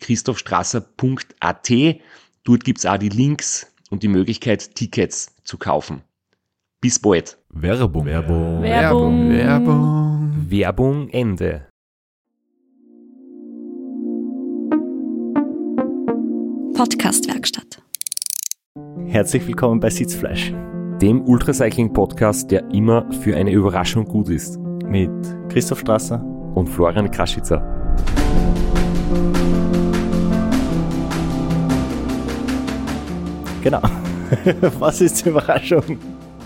www.christophstrasser.at. Dort gibt's auch die Links und die Möglichkeit, Tickets zu kaufen. Bis bald. Werbung. Werbung. Werbung. Werbung. Werbung Ende. Podcastwerkstatt. Herzlich willkommen bei Sitzfleisch Dem Ultracycling-Podcast, der immer für eine Überraschung gut ist. mit Christoph Strasser. Und Florian Kraschitzer. Genau. Was ist die Überraschung?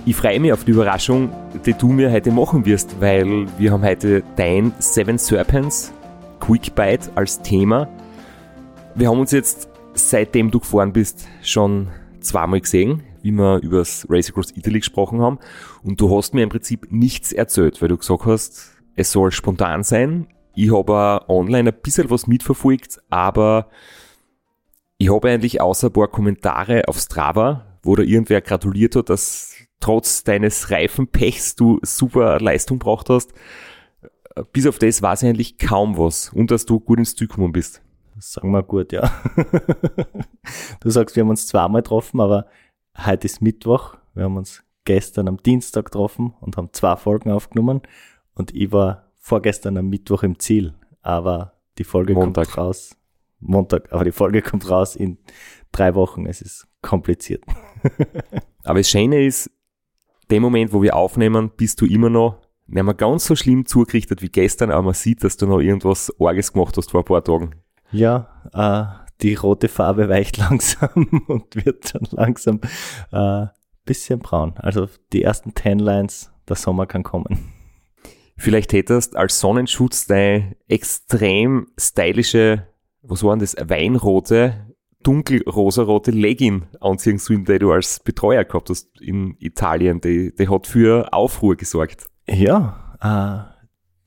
Ich freue mich auf die Überraschung, die du mir heute machen wirst, weil wir haben heute dein Seven Serpents Quick Bite als Thema. Wir haben uns jetzt, seitdem du gefahren bist, schon zweimal gesehen, wie wir über das Race Across Italy gesprochen haben. Und du hast mir im Prinzip nichts erzählt, weil du gesagt hast, es soll spontan sein. Ich habe online ein bisschen was mitverfolgt, aber ich habe eigentlich außer ein paar Kommentare auf Strava, wo da irgendwer gratuliert hat, dass trotz deines Reifenpechs du super Leistung braucht hast. Bis auf das weiß ich eigentlich kaum was und dass du gut ins Ziel gekommen bist. Das sagen wir gut, ja. du sagst, wir haben uns zweimal getroffen, aber heute ist Mittwoch. Wir haben uns gestern am Dienstag getroffen und haben zwei Folgen aufgenommen. Und ich war vorgestern am Mittwoch im Ziel. Aber die Folge Montag. kommt raus. Montag, aber die Folge kommt raus in drei Wochen. Es ist kompliziert. Aber das Schöne ist, dem Moment, wo wir aufnehmen, bist du immer noch nicht mehr ganz so schlimm zugerichtet wie gestern, aber man sieht, dass du noch irgendwas Orges gemacht hast vor ein paar Tagen. Ja, äh, die rote Farbe weicht langsam und wird dann langsam äh, bisschen braun. Also die ersten Tan Lines, der Sommer kann kommen. Vielleicht hättest als Sonnenschutz deine extrem stylische, was waren das, weinrote, dunkelrosarote Legging anziehen sollen, die du als Betreuer gehabt hast in Italien. Die, die hat für Aufruhr gesorgt. Ja, äh,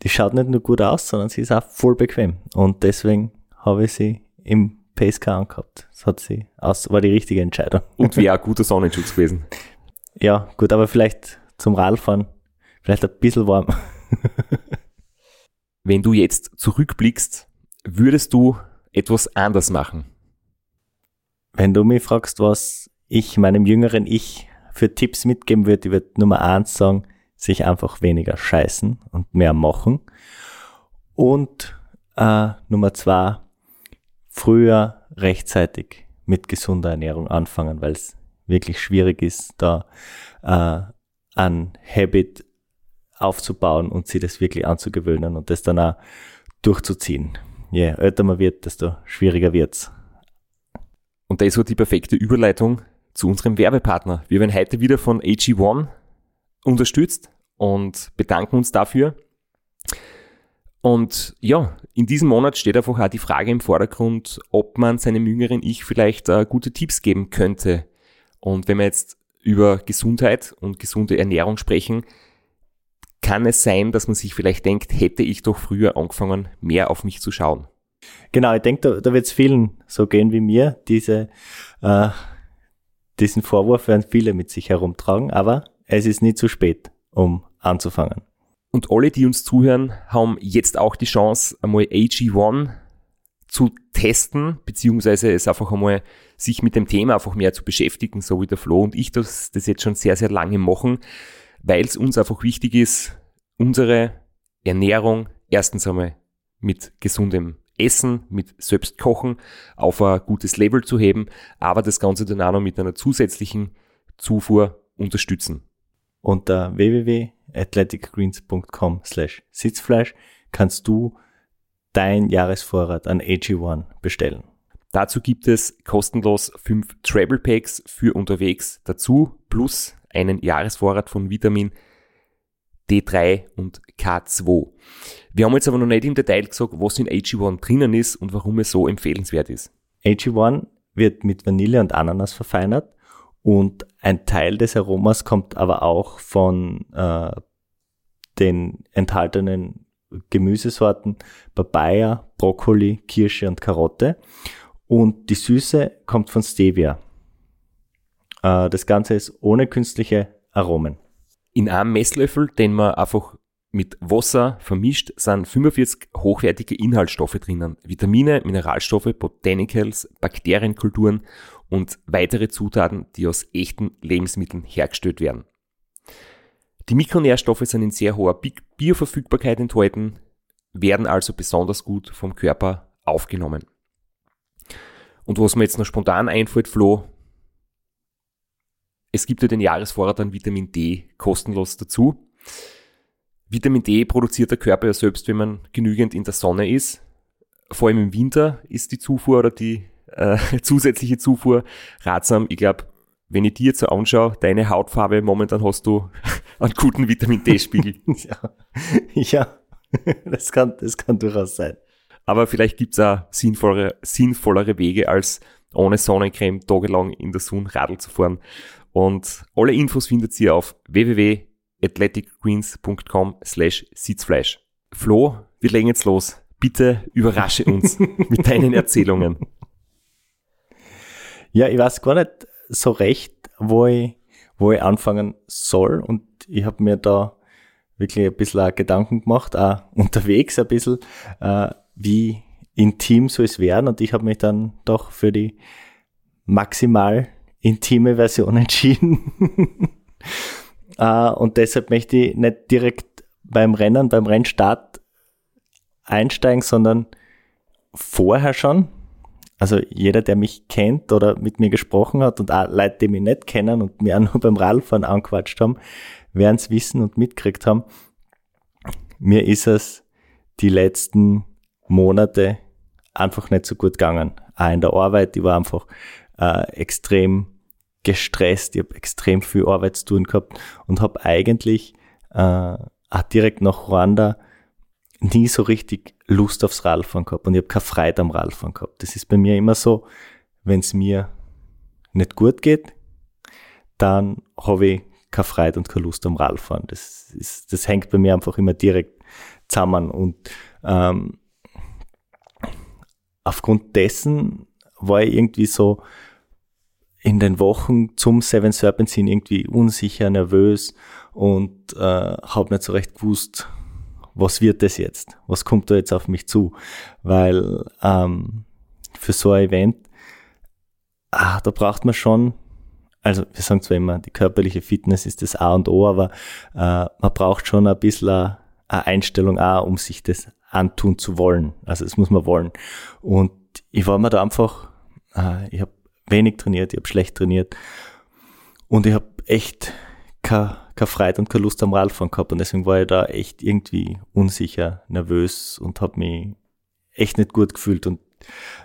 die schaut nicht nur gut aus, sondern sie ist auch voll bequem. Und deswegen habe ich sie im Pacecar angehabt. Das hat sie aus, war die richtige Entscheidung. Und wäre ein guter Sonnenschutz gewesen. Ja, gut, aber vielleicht zum Radfahren, vielleicht ein bisschen warm. Wenn du jetzt zurückblickst, würdest du etwas anders machen? Wenn du mich fragst, was ich meinem jüngeren Ich für Tipps mitgeben würde, ich würde Nummer eins sagen, sich einfach weniger scheißen und mehr machen. Und äh, Nummer zwei, früher rechtzeitig mit gesunder Ernährung anfangen, weil es wirklich schwierig ist, da äh, ein Habit aufzubauen und sich das wirklich anzugewöhnen und das dann auch durchzuziehen. Je älter man wird, desto schwieriger wird's. Und das war die perfekte Überleitung zu unserem Werbepartner. Wir werden heute wieder von AG1 unterstützt und bedanken uns dafür. Und ja, in diesem Monat steht einfach auch die Frage im Vordergrund, ob man seinem jüngeren Ich vielleicht äh, gute Tipps geben könnte. Und wenn wir jetzt über Gesundheit und gesunde Ernährung sprechen, kann es sein, dass man sich vielleicht denkt, hätte ich doch früher angefangen, mehr auf mich zu schauen. Genau, ich denke, da, da wird es vielen so gehen wie mir. Diese, äh, diesen Vorwurf werden viele mit sich herumtragen, aber es ist nie zu spät, um anzufangen. Und alle, die uns zuhören, haben jetzt auch die Chance, einmal AG1 zu testen, beziehungsweise es einfach einmal sich mit dem Thema einfach mehr zu beschäftigen, so wie der Flo und ich das, das jetzt schon sehr, sehr lange machen, weil es uns einfach wichtig ist, unsere Ernährung erstens einmal mit gesundem Essen, mit Selbstkochen auf ein gutes Level zu heben, aber das Ganze dann auch noch mit einer zusätzlichen Zufuhr unterstützen. Unter www.athleticgreens.com slash Sitzfleisch kannst du dein Jahresvorrat an AG1 bestellen. Dazu gibt es kostenlos fünf Travel Packs für unterwegs dazu, plus einen Jahresvorrat von Vitamin D3 und K2. Wir haben jetzt aber noch nicht im Detail gesagt, was in AG1 drinnen ist und warum es so empfehlenswert ist. AG1 wird mit Vanille und Ananas verfeinert und ein Teil des Aromas kommt aber auch von äh, den enthaltenen Gemüsesorten Papaya, Brokkoli, Kirsche und Karotte. Und die Süße kommt von Stevia. Äh, das Ganze ist ohne künstliche Aromen. In einem Messlöffel, den man einfach mit Wasser vermischt, sind 45 hochwertige Inhaltsstoffe drinnen. Vitamine, Mineralstoffe, Botanicals, Bakterienkulturen und weitere Zutaten, die aus echten Lebensmitteln hergestellt werden. Die Mikronährstoffe sind in sehr hoher Bioverfügbarkeit enthalten, werden also besonders gut vom Körper aufgenommen. Und was mir jetzt noch spontan einfällt, Flo, es gibt ja den Jahresvorrat an Vitamin D kostenlos dazu. Vitamin D produziert der Körper ja selbst, wenn man genügend in der Sonne ist. Vor allem im Winter ist die Zufuhr oder die äh, zusätzliche Zufuhr ratsam. Ich glaube, wenn ich dir jetzt so anschaue, deine Hautfarbe, momentan hast du einen guten Vitamin D-Spiegel. ja, ja. Das, kann, das kann durchaus sein. Aber vielleicht gibt's auch sinnvollere, sinnvollere Wege, als ohne Sonnencreme tagelang in der Sonne Radl zu fahren. Und alle Infos findet ihr auf www.athleticgreens.com slash Sitzfleisch. Flo, wir legen jetzt los. Bitte überrasche uns mit deinen Erzählungen. Ja, ich weiß gar nicht so recht, wo ich, wo ich anfangen soll. Und ich habe mir da wirklich ein bisschen Gedanken gemacht, auch unterwegs ein bisschen, äh, wie intim soll es werden. Und ich habe mich dann doch für die maximal intime Version entschieden. uh, und deshalb möchte ich nicht direkt beim Rennen, beim Rennstart einsteigen, sondern vorher schon. Also jeder, der mich kennt oder mit mir gesprochen hat und auch Leute, die mich nicht kennen und mir auch nur beim Radfahren anquatscht haben, werden es wissen und mitgekriegt haben. Mir ist es die letzten Monate einfach nicht so gut gegangen. Auch in der Arbeit, ich war einfach äh, extrem gestresst, ich habe extrem viel Arbeit zu tun gehabt und habe eigentlich äh, auch direkt nach Ruanda nie so richtig Lust aufs Radfahren gehabt und ich habe keine Freude am Radfahren gehabt. Das ist bei mir immer so, wenn es mir nicht gut geht, dann habe ich keine Freude und keine Lust am Radfahren. Das, ist, das hängt bei mir einfach immer direkt zusammen und ähm, aufgrund dessen war ich irgendwie so in den Wochen zum Seven Serpents hin irgendwie unsicher, nervös und äh, habe nicht so recht gewusst, was wird das jetzt? Was kommt da jetzt auf mich zu? Weil ähm, für so ein Event, ah, da braucht man schon, also wir sagen zwar immer, die körperliche Fitness ist das A und O, aber äh, man braucht schon ein bisschen eine, eine Einstellung auch, um sich das antun zu wollen. Also das muss man wollen. Und ich war mir da einfach, äh, ich habe wenig trainiert, ich habe schlecht trainiert und ich habe echt keine, keine Freude und keine Lust am Radfahren gehabt und deswegen war ich da echt irgendwie unsicher, nervös und habe mich echt nicht gut gefühlt und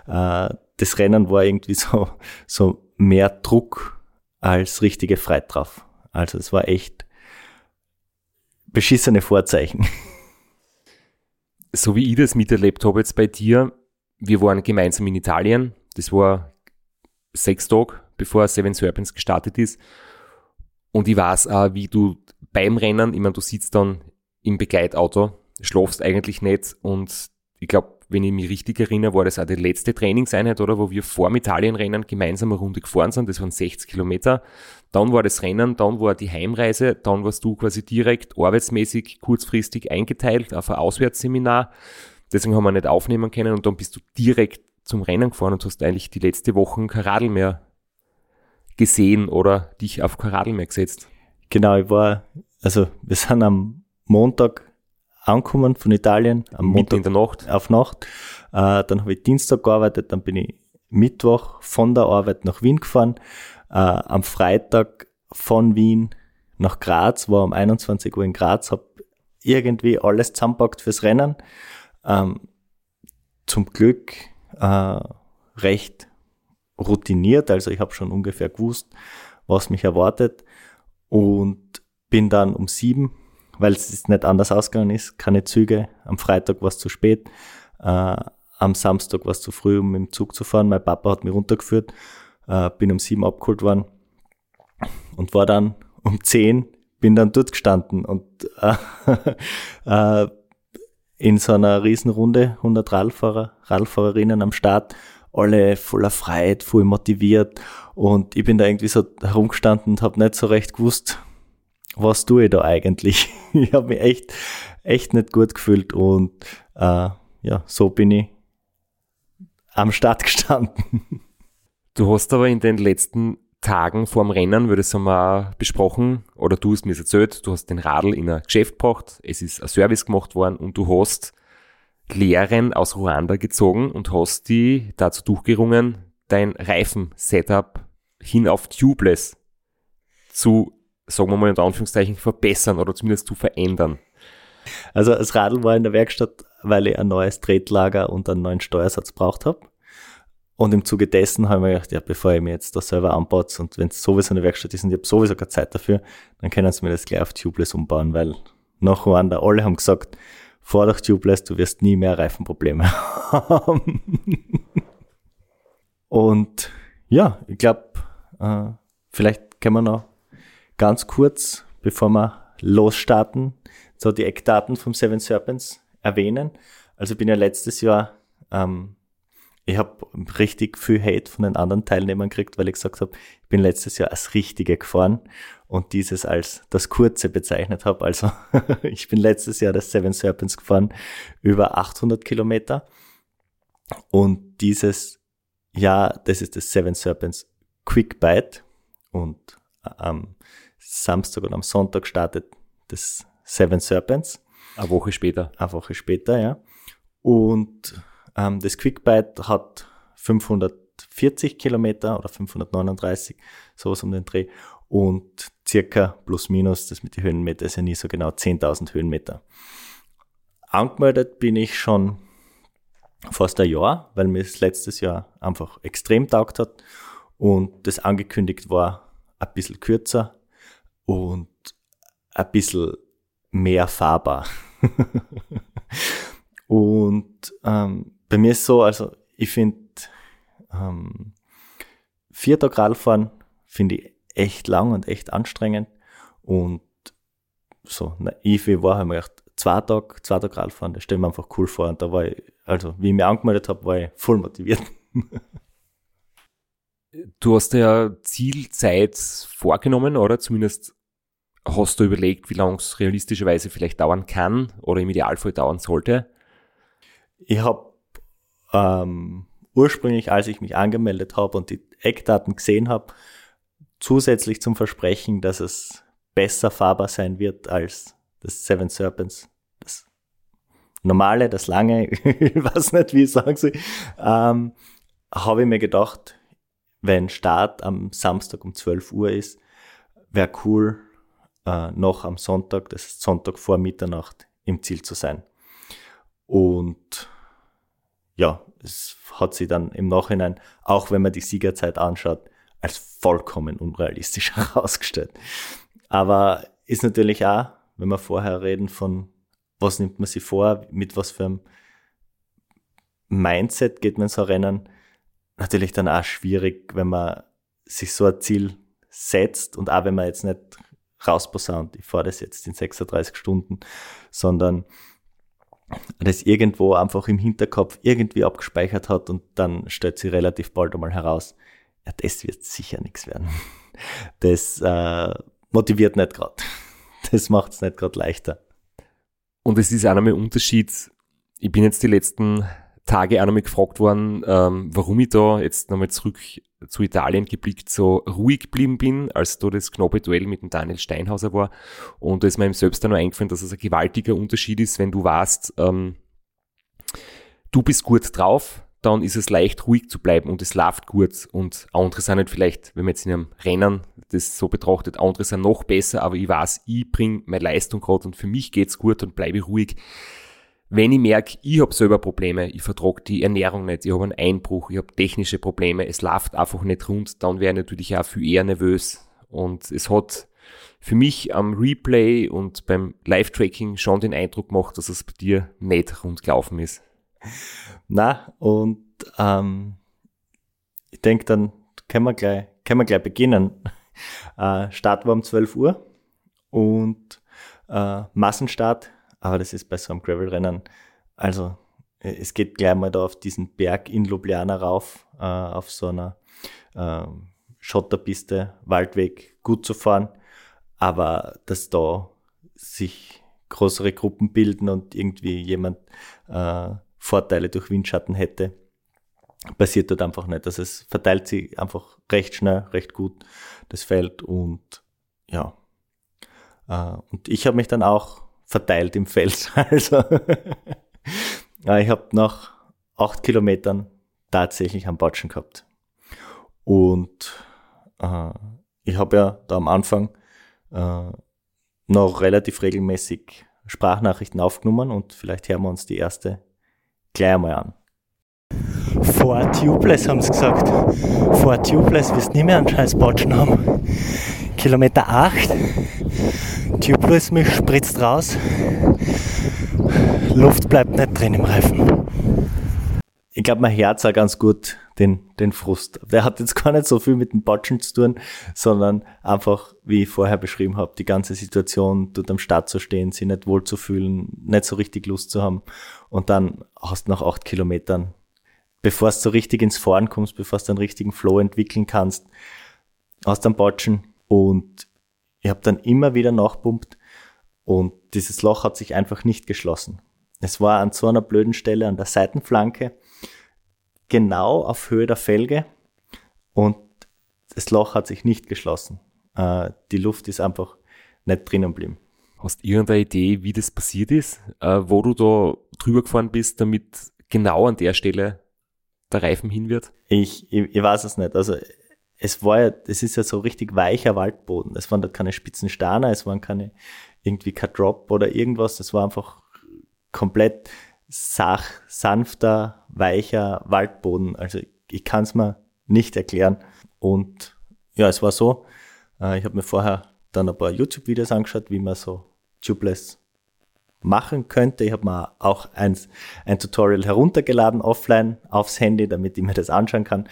äh, das Rennen war irgendwie so, so mehr Druck als richtige Freude drauf. Also es war echt beschissene Vorzeichen. So wie ich das miterlebt habe jetzt bei dir, wir waren gemeinsam in Italien. Das war sechs Tage, bevor Seven Serpents gestartet ist. Und ich weiß auch, wie du beim Rennen, ich meine, du sitzt dann im Begleitauto, schlafst eigentlich nicht und ich glaube, wenn ich mich richtig erinnere, war das auch die letzte Trainingseinheit, oder, wo wir vor dem Italienrennen gemeinsam eine Runde gefahren sind, das waren 60 Kilometer. Dann war das Rennen, dann war die Heimreise, dann warst du quasi direkt arbeitsmäßig kurzfristig eingeteilt auf ein Auswärtsseminar. Deswegen haben wir nicht aufnehmen können und dann bist du direkt zum Rennen gefahren und hast eigentlich die letzte Woche kein Radl mehr gesehen oder dich auf kein Radl mehr gesetzt. Genau, ich war, also wir sind am Montag angekommen von Italien, am Montag in der Nacht. auf Nacht. Äh, dann habe ich Dienstag gearbeitet, dann bin ich Mittwoch von der Arbeit nach Wien gefahren. Äh, am Freitag von Wien nach Graz, war um 21 Uhr in Graz, habe irgendwie alles zusammenpackt fürs Rennen. Ähm, zum Glück äh, recht routiniert, also ich habe schon ungefähr gewusst, was mich erwartet und bin dann um sieben, weil es nicht anders ausgegangen ist, keine Züge. Am Freitag war es zu spät, äh, am Samstag war es zu früh, um mit dem Zug zu fahren. Mein Papa hat mich runtergeführt, äh, bin um sieben abgeholt worden und war dann um zehn, bin dann dort gestanden und äh, äh, in so einer Riesenrunde, 100 Radfahrer, Radfahrerinnen am Start, alle voller Freiheit, voll motiviert und ich bin da irgendwie so herumgestanden und habe nicht so recht gewusst, was tue ich da eigentlich. ich habe mich echt, echt nicht gut gefühlt und äh, ja, so bin ich am Start gestanden. Du hast aber in den letzten Tagen vor dem Rennen, würde ich mal besprochen, oder du hast mir erzählt, du hast den Radl in ein Geschäft gebracht, es ist ein Service gemacht worden und du hast Lehren aus Ruanda gezogen und hast die dazu durchgerungen, dein Reifen-Setup hin auf Tubeless zu, sagen wir mal in Anführungszeichen, verbessern oder zumindest zu verändern. Also das Radl war in der Werkstatt, weil ich ein neues Tretlager und einen neuen Steuersatz braucht habe. Und im Zuge dessen habe ich mir gedacht, ja, bevor ich mir jetzt das selber anbaut und wenn es sowieso eine Werkstatt ist und ich habe sowieso keine Zeit dafür, dann können sie mir das gleich auf Tubeless umbauen, weil nach Ruanda alle haben gesagt, fahr doch Tubeless, du wirst nie mehr Reifenprobleme haben. und ja, ich glaube, äh, vielleicht können wir noch ganz kurz, bevor wir losstarten, so die Eckdaten vom Seven Serpents erwähnen. Also bin ja letztes Jahr, ähm, ich habe richtig viel Hate von den anderen Teilnehmern gekriegt, weil ich gesagt habe, ich bin letztes Jahr als Richtige gefahren und dieses als das Kurze bezeichnet habe. Also ich bin letztes Jahr das Seven Serpents gefahren, über 800 Kilometer. Und dieses Jahr, das ist das Seven Serpents Quick Bite. Und am Samstag und am Sonntag startet das Seven Serpents. Eine Woche später. Eine Woche später, ja. Und ähm, das Quickbite hat 540 Kilometer oder 539, sowas um den Dreh. Und circa plus minus, das mit den Höhenmeter ist ja nie so genau, 10.000 Höhenmeter. Angemeldet bin ich schon fast ein Jahr, weil mir das letztes Jahr einfach extrem taugt hat und das angekündigt war ein bisschen kürzer und ein bisschen mehr fahrbar. und ähm, bei mir ist so, also ich finde ähm, vier Tage Radfahren finde ich echt lang und echt anstrengend und so naiv wie war, habe ich mir gedacht, zwei Tage, zwei Tage Radfahren, das stelle mir einfach cool vor und da war ich, also wie ich mich angemeldet habe, war ich voll motiviert. Du hast ja Zielzeit vorgenommen, oder? Zumindest Hast du überlegt, wie lange es realistischerweise vielleicht dauern kann oder im Idealfall dauern sollte? Ich habe ähm, ursprünglich, als ich mich angemeldet habe und die Eckdaten gesehen habe, zusätzlich zum Versprechen, dass es besser fahrbar sein wird als das Seven Serpents, das normale, das lange, ich weiß nicht, wie sagen soll, ähm, habe ich mir gedacht, wenn Start am Samstag um 12 Uhr ist, wäre cool, äh, noch am Sonntag, das ist Sonntag vor Mitternacht, im Ziel zu sein. Und ja, es hat sich dann im Nachhinein, auch wenn man die Siegerzeit anschaut, als vollkommen unrealistisch herausgestellt. Aber ist natürlich auch, wenn wir vorher reden von, was nimmt man sich vor, mit was für einem Mindset geht man so Rennen, natürlich dann auch schwierig, wenn man sich so ein Ziel setzt und auch wenn man jetzt nicht rausposaunt, ich fahre das jetzt in 36 Stunden, sondern das irgendwo einfach im Hinterkopf irgendwie abgespeichert hat und dann stellt sich relativ bald einmal heraus, ja, das wird sicher nichts werden. Das äh, motiviert nicht gerade. Das macht es nicht gerade leichter. Und es ist auch nochmal ein Unterschied. Ich bin jetzt die letzten Tage auch nochmal gefragt worden, ähm, warum ich da jetzt nochmal zurück zu Italien geblickt so ruhig geblieben bin, als da das knappe Duell mit dem Daniel Steinhauser war. Und da ist mir eben selbst dann noch eingefallen, dass es ein gewaltiger Unterschied ist, wenn du weißt, ähm, du bist gut drauf, dann ist es leicht ruhig zu bleiben und es läuft gut und andere sind halt vielleicht, wenn man jetzt in einem Rennen das so betrachtet, andere sind noch besser, aber ich weiß, ich bringe meine Leistung gerade und für mich geht's gut und bleibe ruhig. Wenn ich merke, ich habe selber Probleme, ich vertrage die Ernährung nicht, ich habe einen Einbruch, ich habe technische Probleme, es läuft einfach nicht rund, dann wäre ich natürlich auch viel eher nervös. Und es hat für mich am Replay und beim Live-Tracking schon den Eindruck gemacht, dass es bei dir nicht rund gelaufen ist. Na, und ähm, ich denke, dann können wir gleich, können wir gleich beginnen. Äh, Start war um 12 Uhr und äh, Massenstart, aber das ist bei so einem Gravel-Rennen. Also äh, es geht gleich mal da auf diesen Berg in Ljubljana rauf, äh, auf so einer äh, Schotterpiste, Waldweg gut zu fahren, aber dass da sich größere Gruppen bilden und irgendwie jemand äh, Vorteile durch Windschatten hätte, passiert dort einfach nicht. Also es verteilt sich einfach recht schnell, recht gut, das Feld und ja. Äh, und ich habe mich dann auch verteilt im Feld. Also ich habe nach acht Kilometern tatsächlich einen Batschen gehabt. Und äh, ich habe ja da am Anfang äh, noch relativ regelmäßig Sprachnachrichten aufgenommen und vielleicht hören wir uns die erste gleich einmal an. Vor Tubeless haben sie gesagt. Vor Tubeless wirst du nicht mehr einen scheiß Botschen haben. Kilometer 8. Tubeless mich spritzt raus. Luft bleibt nicht drin im Reifen. Ich glaube, mein Herz hat ganz gut den, den Frust. Der hat jetzt gar nicht so viel mit dem Botschen zu tun, sondern einfach, wie ich vorher beschrieben habe, die ganze Situation, dort am Start zu stehen, sich nicht wohl zu fühlen, nicht so richtig Lust zu haben. Und dann hast du nach acht Kilometern, bevor du so richtig ins Fahren kommst, bevor du einen richtigen Flow entwickeln kannst, hast du einen Botschen. Und ich habe dann immer wieder nachpumpt und dieses Loch hat sich einfach nicht geschlossen. Es war an so einer blöden Stelle an der Seitenflanke genau auf Höhe der Felge und das Loch hat sich nicht geschlossen. Äh, die Luft ist einfach nicht drinnen geblieben. Hast du irgendeine Idee, wie das passiert ist, äh, wo du da drüber gefahren bist, damit genau an der Stelle der Reifen hin wird? Ich, ich, ich weiß es nicht. Also es war ja, es ist ja so richtig weicher Waldboden. Es waren da keine spitzen Steine, es waren keine irgendwie kein Drop oder irgendwas. Das war einfach komplett sach, sanfter, weicher Waldboden. Also ich kann es mir nicht erklären. Und ja, es war so, äh, ich habe mir vorher dann ein paar YouTube-Videos angeschaut, wie man so tubeless machen könnte. Ich habe mir auch eins, ein Tutorial heruntergeladen, offline, aufs Handy, damit ich mir das anschauen kann.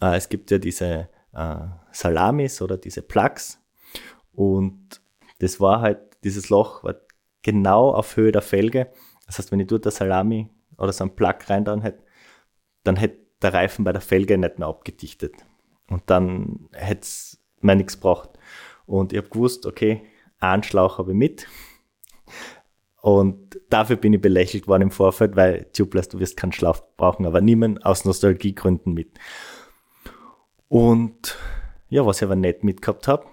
Äh, es gibt ja diese äh, Salamis oder diese Plugs. Und das war halt, dieses Loch war genau auf Höhe der Felge. Das heißt, wenn ich dort der Salami oder so einen Plug rein dann hätte, dann hätte der Reifen bei der Felge nicht mehr abgedichtet. Und dann hätte es mir nichts gebraucht. Und ich habe gewusst, okay, einen Schlauch habe ich mit. Und dafür bin ich belächelt worden im Vorfeld, weil Tubeless, du wirst keinen Schlauch brauchen, aber niemand aus Nostalgiegründen mit. Und ja, was ich aber nicht mitgehabt habe,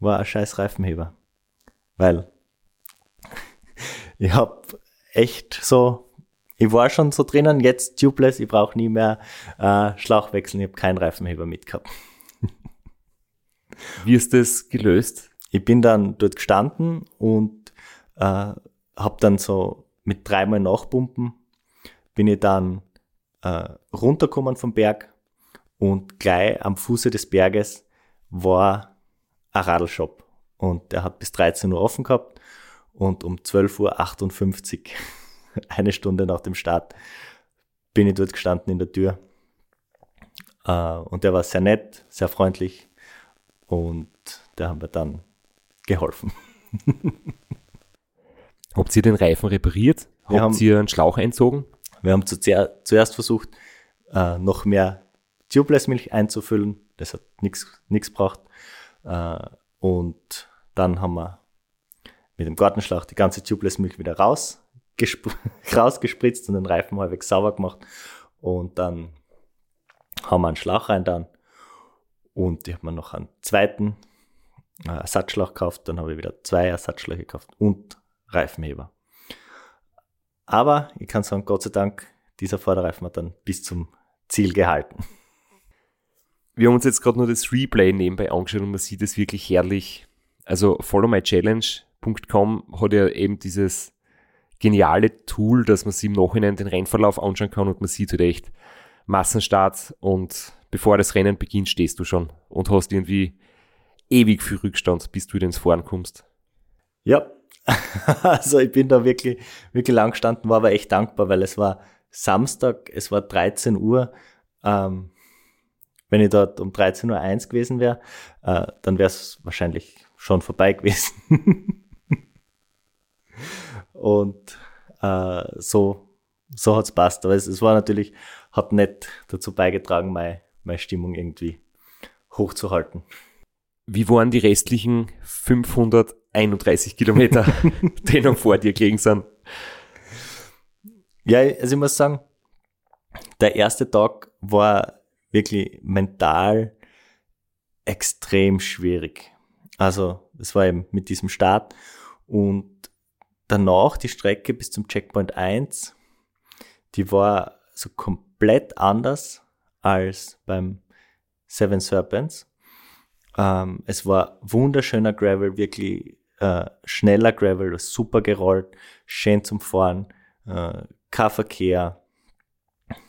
war ein scheiß Reifenheber. Weil ich habe echt so, ich war schon so drinnen, jetzt tubeless, ich brauche nie mehr äh, Schlauch wechseln, ich habe keinen Reifenheber mitgehabt. Wie ist das gelöst? Ich bin dann dort gestanden und äh, habe dann so mit dreimal Nachpumpen bin ich dann äh, runtergekommen vom Berg und gleich am Fuße des Berges war ein Radlshop und der hat bis 13 Uhr offen gehabt und um 12.58 Uhr, eine Stunde nach dem Start, bin ich dort gestanden in der Tür. Uh, und der war sehr nett, sehr freundlich und der hat mir dann geholfen. Habt ihr den Reifen repariert? Wir Habt haben, ihr einen Schlauch einzogen? Wir haben zu, zuerst versucht, uh, noch mehr Tubeless-Milch einzufüllen. Das hat nichts gebracht. Uh, und dann haben wir mit dem Gartenschlauch die ganze Tubeless-Milch wieder raus, rausgespritzt und den Reifen halbwegs sauber gemacht. Und dann haben wir einen Schlauch rein dann. Und ich habe mir noch einen zweiten äh, Ersatzschlauch gekauft. Dann habe ich wieder zwei Ersatzschläuche gekauft und Reifenheber. Aber ich kann sagen, Gott sei Dank, dieser Vorderreifen hat dann bis zum Ziel gehalten. Wir haben uns jetzt gerade nur das Replay nebenbei angeschaut und man sieht es wirklich herrlich. Also followmychallenge.com hat ja eben dieses geniale Tool, dass man sich im Nachhinein den Rennverlauf anschauen kann und man sieht halt echt Massenstart und bevor das Rennen beginnt, stehst du schon und hast irgendwie ewig viel Rückstand, bis du wieder ins Fahren kommst. Ja, also ich bin da wirklich, wirklich lang gestanden, war aber echt dankbar, weil es war Samstag, es war 13 Uhr. Ähm, wenn ich dort um 13.01 Uhr gewesen wäre, äh, dann wäre es wahrscheinlich schon vorbei gewesen. Und äh, so, so hat's passt. Aber es, es war natürlich, hat nicht dazu beigetragen, meine, meine Stimmung irgendwie hochzuhalten. Wie waren die restlichen 531 Kilometer, die noch vor dir gelegen sind? Ja, also ich muss sagen, der erste Tag war wirklich mental extrem schwierig. Also es war eben mit diesem Start und danach die Strecke bis zum Checkpoint 1, die war so komplett anders als beim Seven Serpents. Ähm, es war wunderschöner Gravel, wirklich äh, schneller Gravel, super gerollt, schön zum Fahren, äh, kein Verkehr.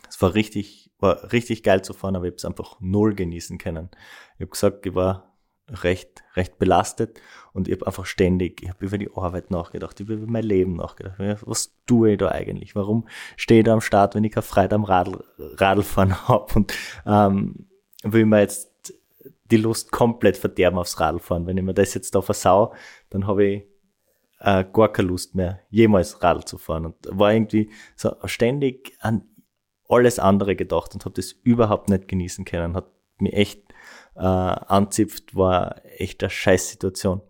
Es war richtig, war richtig geil zu fahren, aber ich habe es einfach null genießen können. Ich habe gesagt, ich war recht, recht belastet und ich habe einfach ständig, ich habe über die Arbeit nachgedacht, ich habe über mein Leben nachgedacht. Was tue ich da eigentlich? Warum stehe ich da am Start, wenn ich keine Freude am Radl, Radlfahren habe? Und ähm, will mir jetzt die Lust komplett verderben aufs Radlfahren. Wenn ich mir das jetzt da versau, dann habe ich äh, gar keine Lust mehr, jemals Radl zu fahren. Und war irgendwie so ständig an alles andere gedacht und habe das überhaupt nicht genießen können. Hat mir echt äh, anzipft, war echt eine Scheißsituation.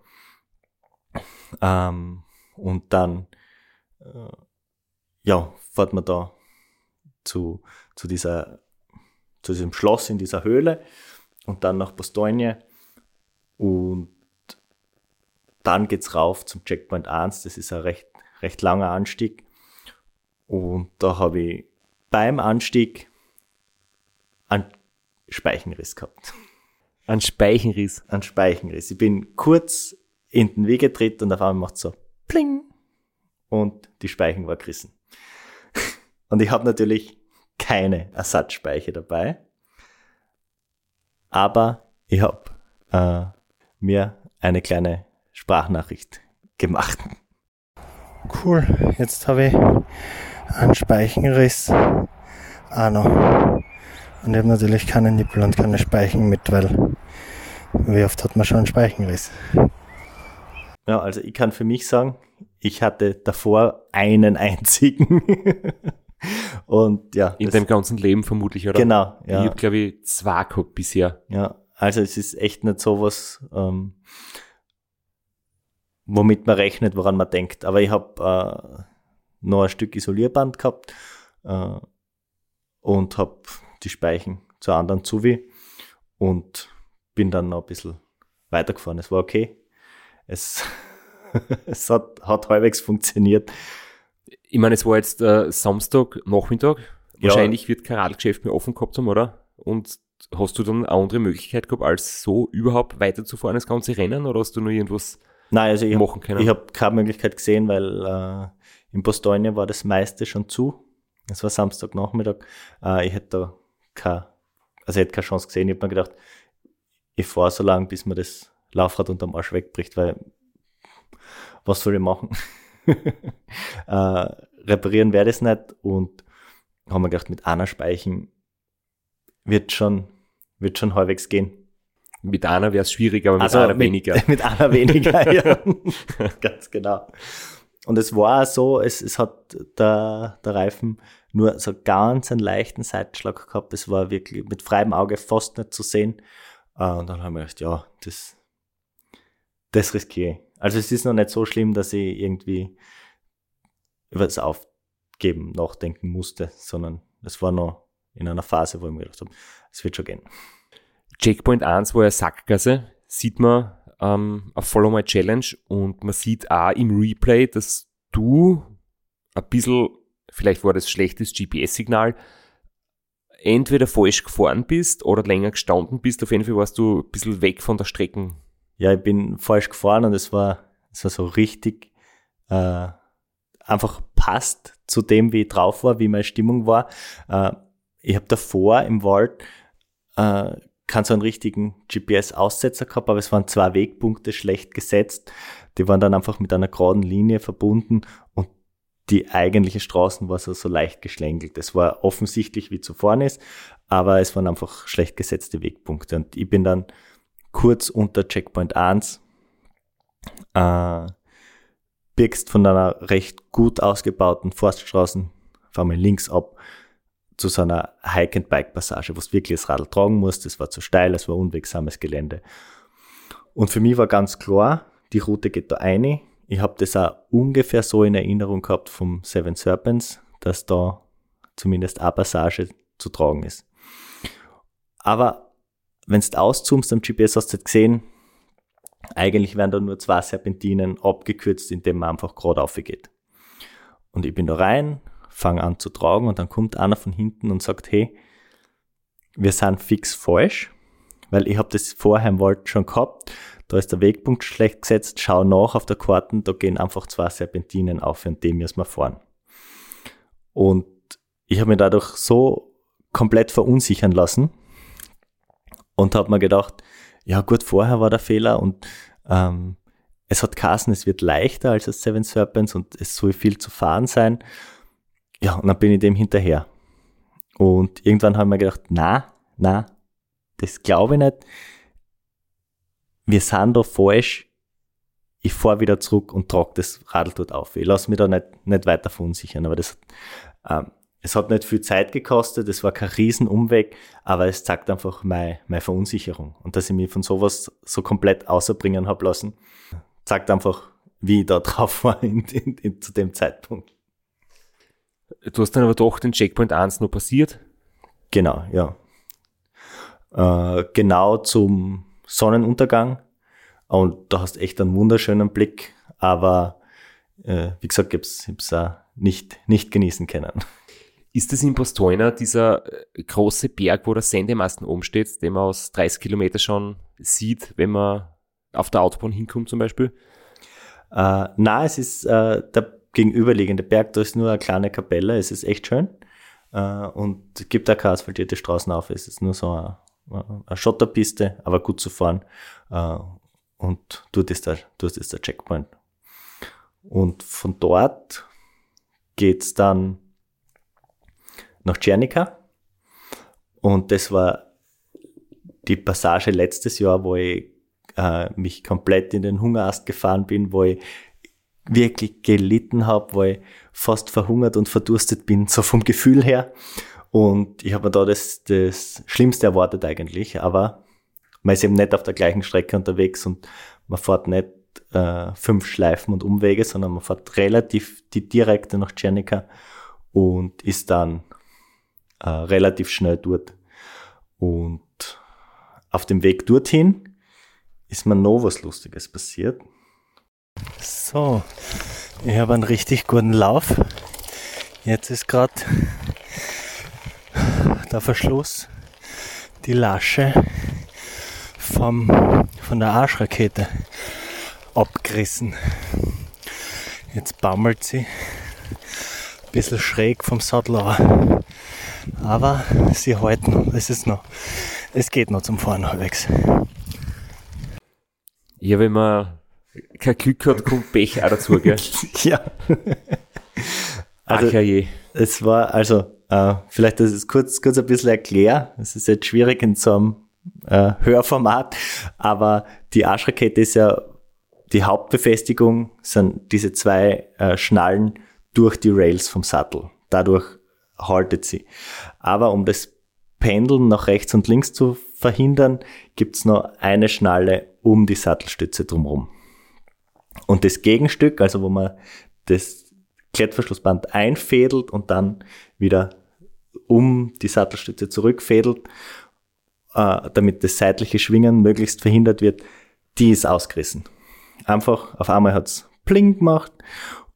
Ähm, und dann, äh, ja, fährt man da zu, zu dieser, zu diesem Schloss in dieser Höhle und dann nach Bastogne und dann geht's rauf zum Checkpoint 1. Das ist ein recht, recht langer Anstieg. Und da habe ich beim Anstieg einen Speichenriss gehabt. Ein Speichenriss. Ein Speichenriss. Ich bin kurz in den Weg getreten und auf einmal macht so pling und die Speichen war gerissen. Und ich habe natürlich keine Ersatzspeiche dabei, aber ich habe äh, mir eine kleine Sprachnachricht gemacht. Cool, jetzt habe ich einen Speichenriss auch noch. Und ich habe natürlich keine Nippel und keine Speichen mit, weil wie oft hat man schon einen Speichenriss? Ja, also ich kann für mich sagen, ich hatte davor einen einzigen. und ja. In deinem ganzen Leben vermutlich, oder? Genau, ja. Ich habe, glaube ich, zwei gehabt bisher. Ja, also es ist echt nicht sowas, ähm, womit man rechnet, woran man denkt. Aber ich habe äh, noch ein Stück Isolierband gehabt äh, und habe die Speichen zur anderen Zuwi und bin dann noch ein bisschen weitergefahren. Es war okay. Es, es hat, hat halbwegs funktioniert. Ich meine, es war jetzt äh, Samstag, Nachmittag. Wahrscheinlich ja. wird kein Radgeschäft mehr offen gehabt haben, oder? Und hast du dann eine andere Möglichkeit gehabt, als so überhaupt weiterzufahren, das ganze Rennen? Oder hast du nur irgendwas Nein, also ich machen können? Ich habe keine Möglichkeit gesehen, weil äh, in Bastogne war das meiste schon zu. Es war Samstagnachmittag. Äh, ich hätte da keine, also ich hätte keine Chance gesehen. Ich habe mir gedacht, ich fahre so lange, bis mir das Laufrad unterm Arsch wegbricht, weil was soll ich machen? äh, reparieren werde ich es nicht und haben wir gedacht, mit einer Speichen wird schon, wird schon halbwegs gehen. Mit einer wäre es schwierig, aber mit also einer mit, weniger. Mit einer weniger, ja. Ganz genau. Und es war so, es, es hat der, der Reifen nur so ganz einen leichten Seitenschlag gehabt. Es war wirklich mit freiem Auge fast nicht zu sehen. Äh, und dann haben wir gedacht, ja, das, das riskiere ich. Also es ist noch nicht so schlimm, dass ich irgendwie über das Aufgeben nachdenken musste, sondern es war noch in einer Phase, wo ich mir gedacht habe, es wird schon gehen. Checkpoint 1 war ja Sackgasse, sieht man ähm, auf Follow My Challenge und man sieht auch im Replay, dass du ein bisschen vielleicht war das schlechtes GPS-Signal, entweder falsch gefahren bist oder länger gestanden bist. Auf jeden Fall warst du ein bisschen weg von der Strecke. Ja, ich bin falsch gefahren und es war, es war so richtig äh, einfach passt zu dem, wie ich drauf war, wie meine Stimmung war. Äh, ich habe davor im Wald äh, keinen so einen richtigen GPS-Aussetzer gehabt, aber es waren zwei Wegpunkte schlecht gesetzt. Die waren dann einfach mit einer geraden Linie verbunden und die eigentliche Straßen war so, so leicht geschlängelt. Es war offensichtlich, wie zu vorne ist, aber es waren einfach schlecht gesetzte Wegpunkte. Und ich bin dann kurz unter Checkpoint 1 äh, birgst von einer recht gut ausgebauten Forststraßen, fahr mal links ab zu so einer Hike-and-Bike-Passage, wo es wirklich das Radl tragen muss. Das war zu steil, es war unwegsames Gelände. Und für mich war ganz klar, die Route geht da eine. Ich habe das auch ungefähr so in Erinnerung gehabt vom Seven Serpents, dass da zumindest eine Passage zu tragen ist. Aber wenn du auszoomst am GPS, hast du gesehen, eigentlich werden da nur zwei Serpentinen abgekürzt, indem man einfach gerade geht. Und ich bin da rein, fange an zu tragen und dann kommt einer von hinten und sagt, hey, wir sind fix falsch, weil ich habe das vorher im Wald schon gehabt. Da ist der Wegpunkt schlecht gesetzt, schau nach auf der Karten, da gehen einfach zwei Serpentinen auf und dem müssen wir fahren. Und ich habe mich dadurch so komplett verunsichern lassen und habe mir gedacht, ja gut, vorher war der Fehler und ähm, es hat Kassen, es wird leichter als das Seven Serpents und es soll viel zu fahren sein. Ja, und dann bin ich dem hinterher. Und irgendwann haben wir gedacht, na, na, das glaube ich nicht. Wir sind da falsch. Ich fahre wieder zurück und trage das Radl dort auf. Ich lasse mich da nicht, nicht weiter verunsichern. Aber das, ähm, es hat nicht viel Zeit gekostet, es war kein Riesenumweg, aber es zeigt einfach meine, meine Verunsicherung. Und dass ich mich von sowas so komplett außerbringen habe lassen, zeigt einfach, wie ich da drauf war in, in, in, zu dem Zeitpunkt. Du hast dann aber doch den Checkpoint 1 noch passiert? Genau, ja. Äh, genau zum Sonnenuntergang. Und da hast echt einen wunderschönen Blick, aber äh, wie gesagt, ich habe es auch nicht, nicht genießen können. Ist das in Postoina dieser äh, große Berg, wo der Sendemasten oben steht, den man aus 30 Kilometern schon sieht, wenn man auf der Autobahn hinkommt zum Beispiel? Äh, na, es ist äh, der gegenüberliegende Berg, da ist nur eine kleine Kapelle, es ist echt schön. Äh, und gibt auch keine asphaltierte Straßen auf, es ist nur so eine, eine Schotterpiste, aber gut zu fahren. Äh, und dort ist, der, dort ist der Checkpoint. Und von dort geht's dann nach Czernica. Und das war die Passage letztes Jahr, wo ich äh, mich komplett in den Hungerast gefahren bin, wo ich wirklich gelitten habe, wo ich fast verhungert und verdurstet bin, so vom Gefühl her. Und ich habe mir da das, das Schlimmste erwartet eigentlich, aber man ist eben nicht auf der gleichen Strecke unterwegs und man fährt nicht äh, fünf Schleifen und Umwege, sondern man fährt relativ die direkte nach Czernica und ist dann äh, relativ schnell dort. Und auf dem Weg dorthin ist mir noch was Lustiges passiert. So, ich habe einen richtig guten Lauf. Jetzt ist gerade der Verschluss, die Lasche vom, von der Arschrakete abgerissen. Jetzt baumelt sie ein bisschen schräg vom Sattel Aber sie halten, es ist noch, es geht noch zum Fahren halbwegs. Ja, wenn man kein Glück hat, kommt Pech auch dazu, gell? ja. Also, Ach, je. Es war, also, äh, vielleicht, dass ich es kurz, kurz ein bisschen erkläre. Es ist jetzt schwierig in so einem äh, Hörformat, aber die Arschrakete ist ja, die Hauptbefestigung sind diese zwei äh, Schnallen durch die Rails vom Sattel. Dadurch haltet sie. Aber um das Pendeln nach rechts und links zu verhindern, gibt's noch eine Schnalle um die Sattelstütze drumherum. Und das Gegenstück, also wo man das Klettverschlussband einfädelt und dann wieder um die Sattelstütze zurückfädelt, äh, damit das seitliche Schwingen möglichst verhindert wird, die ist ausgerissen. Einfach auf einmal hat's pling gemacht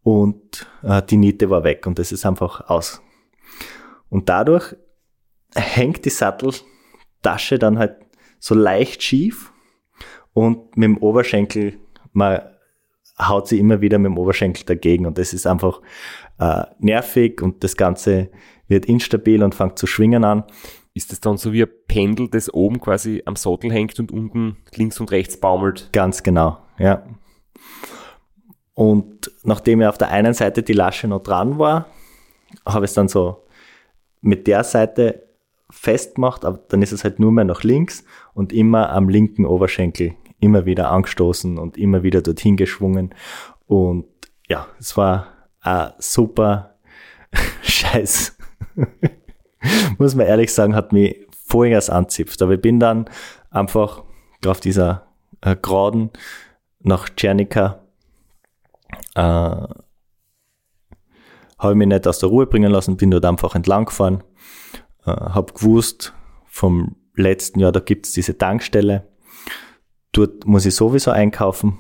und äh, die Niete war weg und das ist einfach aus. Und dadurch hängt die Satteltasche dann halt so leicht schief und mit dem Oberschenkel, man haut sie immer wieder mit dem Oberschenkel dagegen und das ist einfach äh, nervig und das Ganze wird instabil und fängt zu schwingen an. Ist das dann so wie ein Pendel, das oben quasi am Sattel hängt und unten links und rechts baumelt? Ganz genau, ja. Und nachdem ja auf der einen Seite die Lasche noch dran war, habe ich es dann so mit der Seite festgemacht, aber dann ist es halt nur mehr nach links und immer am linken Oberschenkel immer wieder angestoßen und immer wieder dorthin geschwungen. Und ja, es war ein super Scheiß. Muss man ehrlich sagen, hat mich vorher anzipft. Aber ich bin dann einfach auf dieser äh, Geraden nach Czernica äh, habe mich nicht aus der Ruhe bringen lassen, bin dort einfach entlang gefahren, äh, habe gewusst, vom letzten Jahr, da gibt es diese Tankstelle, dort muss ich sowieso einkaufen,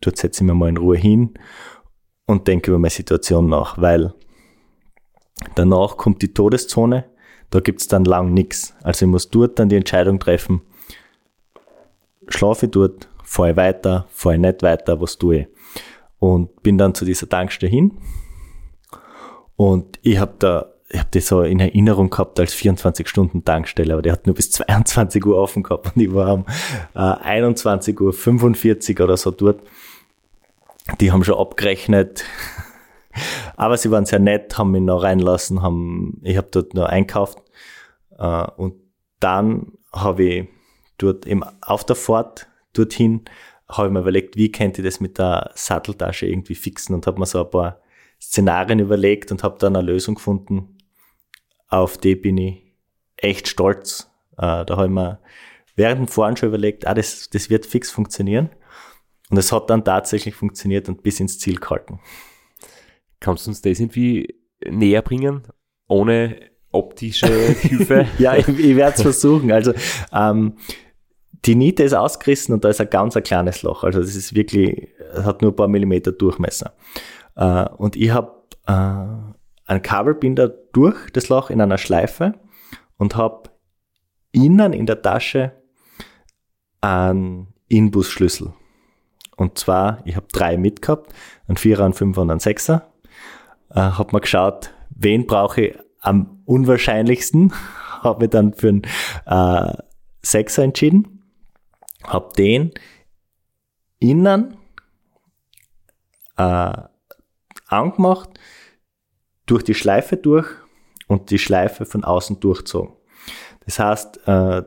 dort setze ich mir mal in Ruhe hin und denke über meine Situation nach, weil danach kommt die Todeszone, da gibt es dann lang nichts. Also ich muss dort dann die Entscheidung treffen, schlafe ich dort, fahre ich weiter, fahre ich nicht weiter, was tue ich. Und bin dann zu dieser Tankstelle hin und ich habe da ich habe das so in Erinnerung gehabt als 24-Stunden-Tankstelle, aber der hat nur bis 22 Uhr offen gehabt und ich war um äh, 21 Uhr 45 oder so dort. Die haben schon abgerechnet, aber sie waren sehr nett, haben mich noch reinlassen, haben, ich habe dort noch einkauft äh, und dann habe ich dort eben auf der Fahrt dorthin habe ich mir überlegt, wie könnte ich das mit der Satteltasche irgendwie fixen und habe mir so ein paar Szenarien überlegt und habe dann eine Lösung gefunden. Auf die bin ich echt stolz. Äh, da habe ich mir während dem Fahren schon überlegt, ah, das, das wird fix funktionieren. Und es hat dann tatsächlich funktioniert und bis ins Ziel gehalten. Kannst du uns das irgendwie näher bringen, ohne optische Hilfe? ja, ich, ich werde es versuchen. Also ähm, die Niete ist ausgerissen und da ist ein ganz ein kleines Loch. Also das ist wirklich, hat nur ein paar Millimeter Durchmesser. Äh, und ich habe äh, einen Kabelbinder durch das Loch in einer Schleife und habe innen in der Tasche einen Inbusschlüssel. Und zwar, ich habe drei mitgehabt, einen Vierer, einen Fünfer und einen Sechser. Äh, habe mal geschaut, wen brauche ich am unwahrscheinlichsten. habe mich dann für einen äh, Sechser entschieden. Habe den innen äh, angemacht, durch die Schleife durch und die Schleife von außen durchzogen. Das heißt, äh,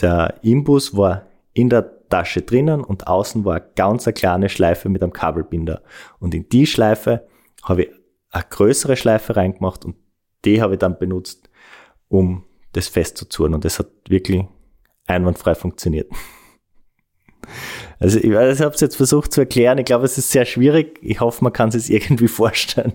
der Imbus war in der Tasche drinnen und außen war eine ganz eine kleine Schleife mit einem Kabelbinder. Und in die Schleife habe ich eine größere Schleife reingemacht und die habe ich dann benutzt, um das festzuzurren. Und das hat wirklich einwandfrei funktioniert. Also ich, ich habe es jetzt versucht zu erklären. Ich glaube, es ist sehr schwierig. Ich hoffe, man kann es sich irgendwie vorstellen.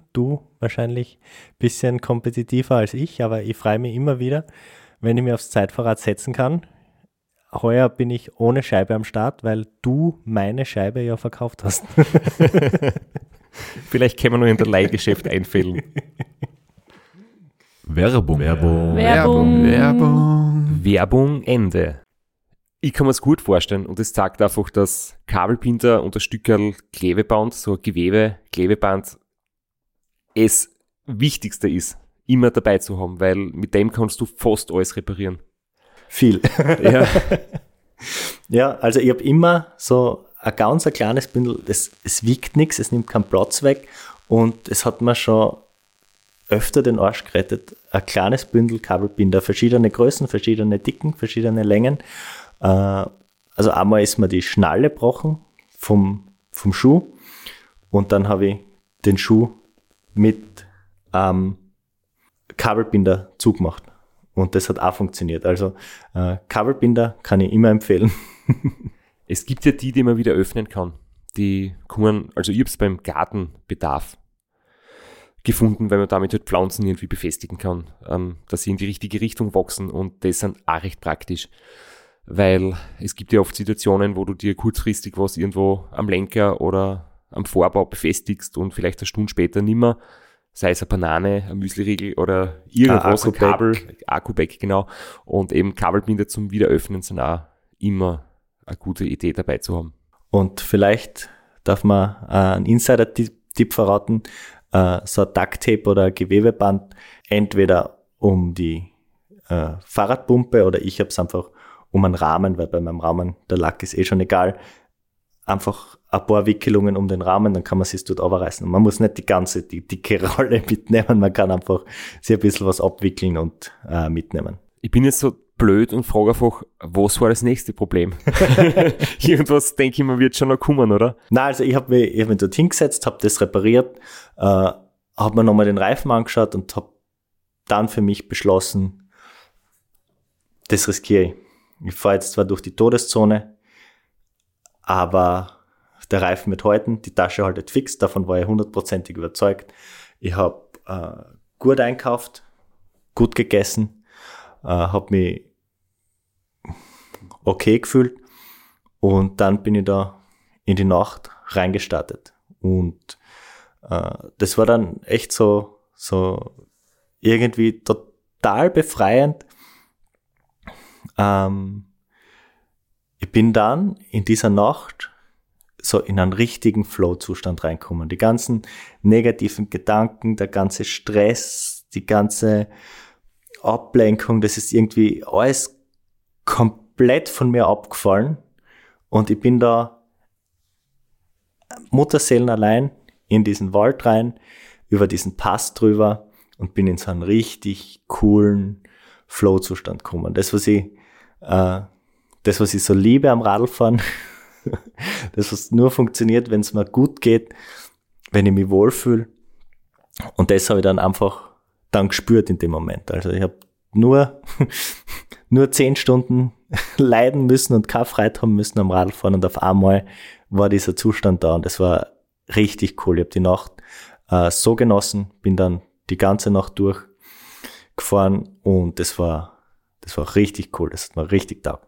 Du wahrscheinlich ein bisschen kompetitiver als ich, aber ich freue mich immer wieder, wenn ich mir aufs Zeitfahrrad setzen kann. Heuer bin ich ohne Scheibe am Start, weil du meine Scheibe ja verkauft hast. Vielleicht können wir nur in der Leihgeschäft einfällen. Werbung. Werbung. Werbung. Werbung. Werbung Ende. Ich kann mir es gut vorstellen und es sagt einfach, dass Kabelbinder und ein Stückerl Klebeband, so ein Gewebe, Klebeband, es Wichtigste ist, immer dabei zu haben, weil mit dem kannst du fast alles reparieren. Viel. Ja, Ja, also ich habe immer so ein ganz ein kleines Bündel, das, es wiegt nichts, es nimmt keinen Platz weg und es hat mir schon öfter den Arsch gerettet. Ein kleines Bündel Kabelbinder, verschiedene Größen, verschiedene Dicken, verschiedene Längen. Äh, also einmal ist mir die Schnalle gebrochen vom, vom Schuh und dann habe ich den Schuh mit ähm, Kabelbinder zugemacht. Und das hat auch funktioniert. Also äh, Kabelbinder kann ich immer empfehlen. es gibt ja die, die man wieder öffnen kann. Die kommen, also ich habe es beim Gartenbedarf gefunden, weil man damit halt Pflanzen irgendwie befestigen kann, ähm, dass sie in die richtige Richtung wachsen und das sind auch recht praktisch. Weil es gibt ja oft Situationen, wo du dir kurzfristig was irgendwo am Lenker oder am Vorbau befestigst und vielleicht eine Stunde später nimmer, sei es eine Banane, ein Müsliriegel oder irgendwas, ein Akku-Pack. Kabel, Akku-Pack, genau. Und eben Kabelbinder zum Wiederöffnen sind auch immer eine gute Idee dabei zu haben. Und vielleicht darf man äh, einen Insider-Tipp verraten, äh, so ein Ducktape oder ein Gewebeband, entweder um die äh, Fahrradpumpe oder ich habe es einfach um einen Rahmen, weil bei meinem Rahmen der Lack ist eh schon egal. Einfach ein paar Wickelungen um den Rahmen, dann kann man sich dort runterreißen. Und man muss nicht die ganze, die dicke Rolle mitnehmen, man kann einfach sich ein bisschen was abwickeln und äh, mitnehmen. Ich bin jetzt so blöd und frage einfach, was war das nächste Problem? Irgendwas, denke ich mir, wird schon noch kommen, oder? Na, also ich habe mich, ich hab mich dort hingesetzt, habe das repariert, äh, habe mir nochmal den Reifen angeschaut und habe dann für mich beschlossen, das riskiere ich. Ich fahre jetzt zwar durch die Todeszone, aber der Reifen wird halten, die Tasche haltet fix, davon war ich hundertprozentig überzeugt. Ich habe äh, gut einkauft, gut gegessen, äh, habe mich okay gefühlt und dann bin ich da in die Nacht reingestartet. Und äh, das war dann echt so, so irgendwie total befreiend. Ähm, ich bin dann in dieser Nacht so in einen richtigen Flow-Zustand reinkommen. Die ganzen negativen Gedanken, der ganze Stress, die ganze Ablenkung, das ist irgendwie alles komplett von mir abgefallen. Und ich bin da Mutterseelen allein in diesen Wald rein, über diesen Pass drüber und bin in so einen richtig coolen Flow-Zustand gekommen. Das, was ich, äh, das, was ich so liebe am Radlfahren, das, was nur funktioniert, wenn es mir gut geht, wenn ich mich wohlfühle. Und das habe ich dann einfach dann gespürt in dem Moment. Also ich habe nur, nur zehn Stunden leiden müssen und keine Freude haben müssen am Radfahren und auf einmal war dieser Zustand da und das war richtig cool. Ich habe die Nacht äh, so genossen, bin dann die ganze Nacht durchgefahren und das war, das war richtig cool. Das hat mir richtig taugt.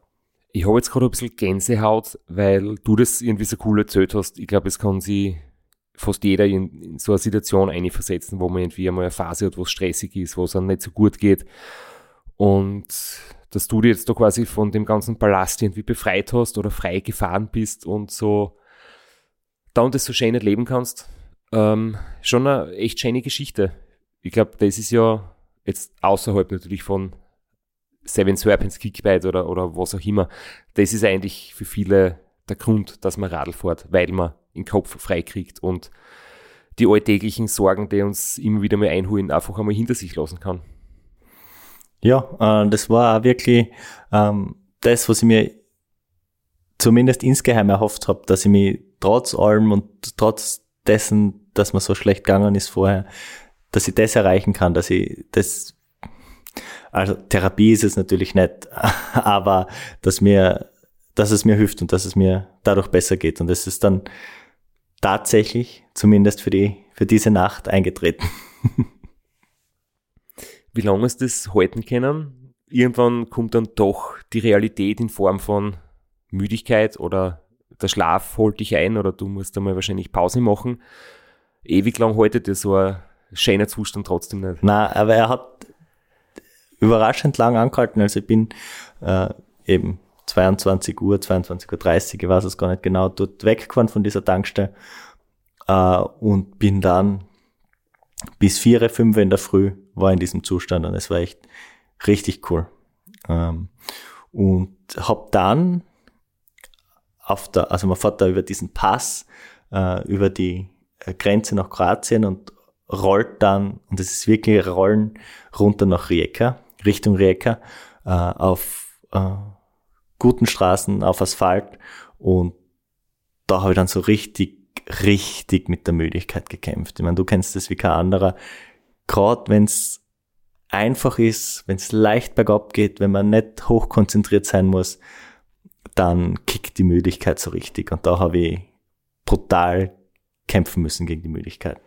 Ich habe jetzt gerade ein bisschen Gänsehaut, weil du das irgendwie so cool erzählt hast. Ich glaube, es kann sich fast jeder in, in so eine Situation einversetzen, wo man irgendwie einmal eine Phase hat, wo es stressig ist, wo es dann nicht so gut geht. Und dass du dir jetzt da quasi von dem ganzen Ballast irgendwie befreit hast oder frei gefahren bist und so da und das so schön leben kannst. Ähm, schon eine echt schöne Geschichte. Ich glaube, das ist ja jetzt außerhalb natürlich von Seven Serpents Kickbite oder, oder was auch immer. Das ist eigentlich für viele der Grund, dass man Radl fährt, weil man den Kopf freikriegt und die alltäglichen Sorgen, die uns immer wieder mal einholen, einfach einmal hinter sich lassen kann. Ja, äh, das war auch wirklich ähm, das, was ich mir zumindest insgeheim erhofft habe, dass ich mich trotz allem und trotz dessen, dass man so schlecht gegangen ist vorher, dass ich das erreichen kann, dass ich das, also Therapie ist es natürlich nicht, aber dass mir, dass es mir hilft und dass es mir dadurch besser geht und das ist dann tatsächlich, zumindest für die, für diese Nacht eingetreten. Wie lange ist das halten können? Irgendwann kommt dann doch die Realität in Form von Müdigkeit oder der Schlaf holt dich ein oder du musst einmal wahrscheinlich Pause machen. Ewig lang haltet dir so ein schöner Zustand trotzdem nicht. Na, aber er hat überraschend lang angehalten. Also ich bin äh, eben 22 Uhr, 22.30 Uhr, ich weiß es gar nicht genau, dort weggefahren von dieser Tankstelle äh, und bin dann bis 4, 5 in der Früh war in diesem Zustand und es war echt richtig cool. Ähm, und hab dann auf der, also man fährt da über diesen Pass, äh, über die äh, Grenze nach Kroatien und rollt dann, und es ist wirklich Rollen runter nach Rijeka, Richtung Rijeka, äh, auf äh, guten Straßen, auf Asphalt und da habe ich dann so richtig, richtig mit der Müdigkeit gekämpft. Ich meine, du kennst das wie kein anderer. Gerade wenn es einfach ist, wenn es leicht bergab geht, wenn man nicht hochkonzentriert sein muss, dann kickt die Müdigkeit so richtig. Und da habe ich brutal kämpfen müssen gegen die Müdigkeit.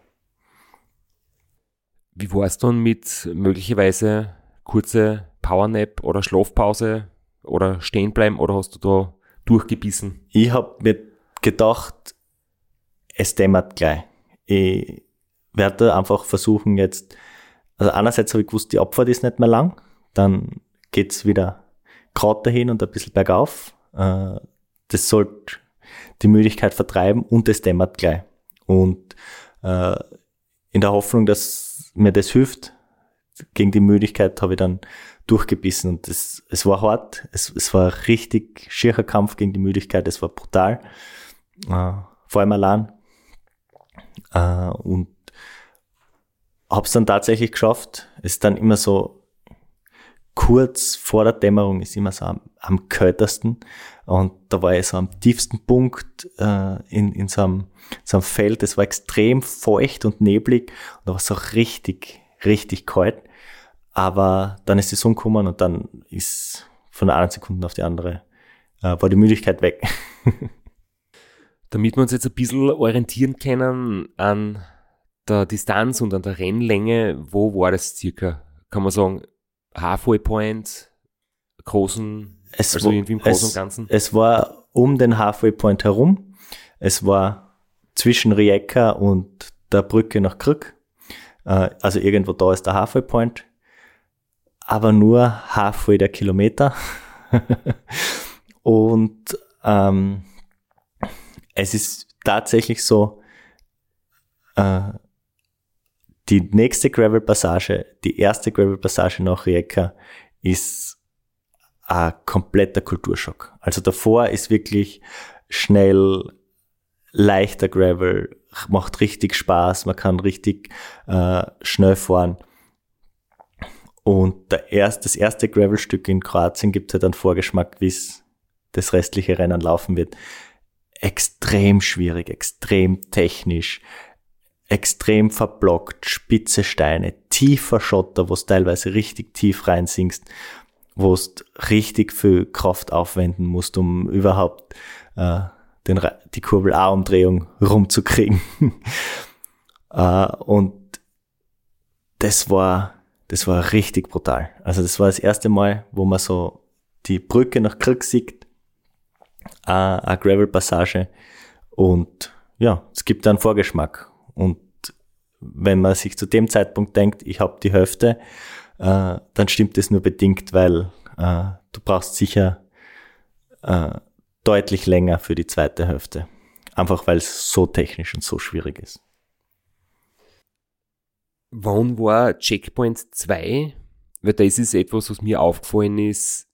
Wie war es dann mit möglicherweise kurze Powernap oder Schlafpause oder stehen bleiben oder hast du da durchgebissen? Ich habe mir gedacht, es dämmert gleich. Ich werde einfach versuchen jetzt, also einerseits habe ich gewusst, die Abfahrt ist nicht mehr lang, dann geht's wieder gerade dahin und ein bisschen bergauf. Äh, das sollte die Müdigkeit vertreiben und es dämmert gleich. Und äh, in der Hoffnung, dass mir das hilft, gegen die Müdigkeit habe ich dann durchgebissen und es, es war hart, es, es war richtig schierer Kampf gegen die Müdigkeit, es war brutal, äh, vor allem allein. Äh, und habe es dann tatsächlich geschafft. Es ist dann immer so kurz vor der Dämmerung ist immer so am, am kältesten. Und da war ich so am tiefsten Punkt äh, in, in so einem, so einem Feld. Es war extrem feucht und neblig und da war es auch richtig, richtig kalt. Aber dann ist die Sonne gekommen und dann ist von der einen Sekunde auf die andere äh, war die Müdigkeit weg. Damit wir uns jetzt ein bisschen orientieren können an der Distanz und an der Rennlänge, wo war das circa? Kann man sagen, Halfway Point, großen, es also war, irgendwie im Großen es, und Ganzen? Es war um den Halfway Point herum. Es war zwischen Rijeka und der Brücke nach Krück. Äh, also irgendwo da ist der Halfway Point. Aber nur halfway der Kilometer. und ähm, es ist tatsächlich so, äh, die nächste Gravel-Passage, die erste Gravel-Passage nach Rijeka, ist ein kompletter Kulturschock. Also davor ist wirklich schnell, leichter Gravel, macht richtig Spaß, man kann richtig äh, schnell fahren. Und der erst, das erste Gravelstück in Kroatien gibt halt einen Vorgeschmack, wie es das restliche Rennen laufen wird. Extrem schwierig, extrem technisch, extrem verblockt, spitze Steine, tiefer Schotter, wo es teilweise richtig tief reinsinkst, wo es richtig viel Kraft aufwenden musst, um überhaupt äh, den, die Kurbel A-Umdrehung rumzukriegen. äh, und das war, das war richtig brutal. Also das war das erste Mal, wo man so die Brücke nach Krück sieht, eine Gravel-Passage und ja, es gibt einen Vorgeschmack. Und wenn man sich zu dem Zeitpunkt denkt, ich habe die Hälfte, äh, dann stimmt es nur bedingt, weil äh, du brauchst sicher äh, deutlich länger für die zweite Hälfte. Einfach weil es so technisch und so schwierig ist. Wann war Checkpoint 2? Weil das ist etwas, was mir aufgefallen ist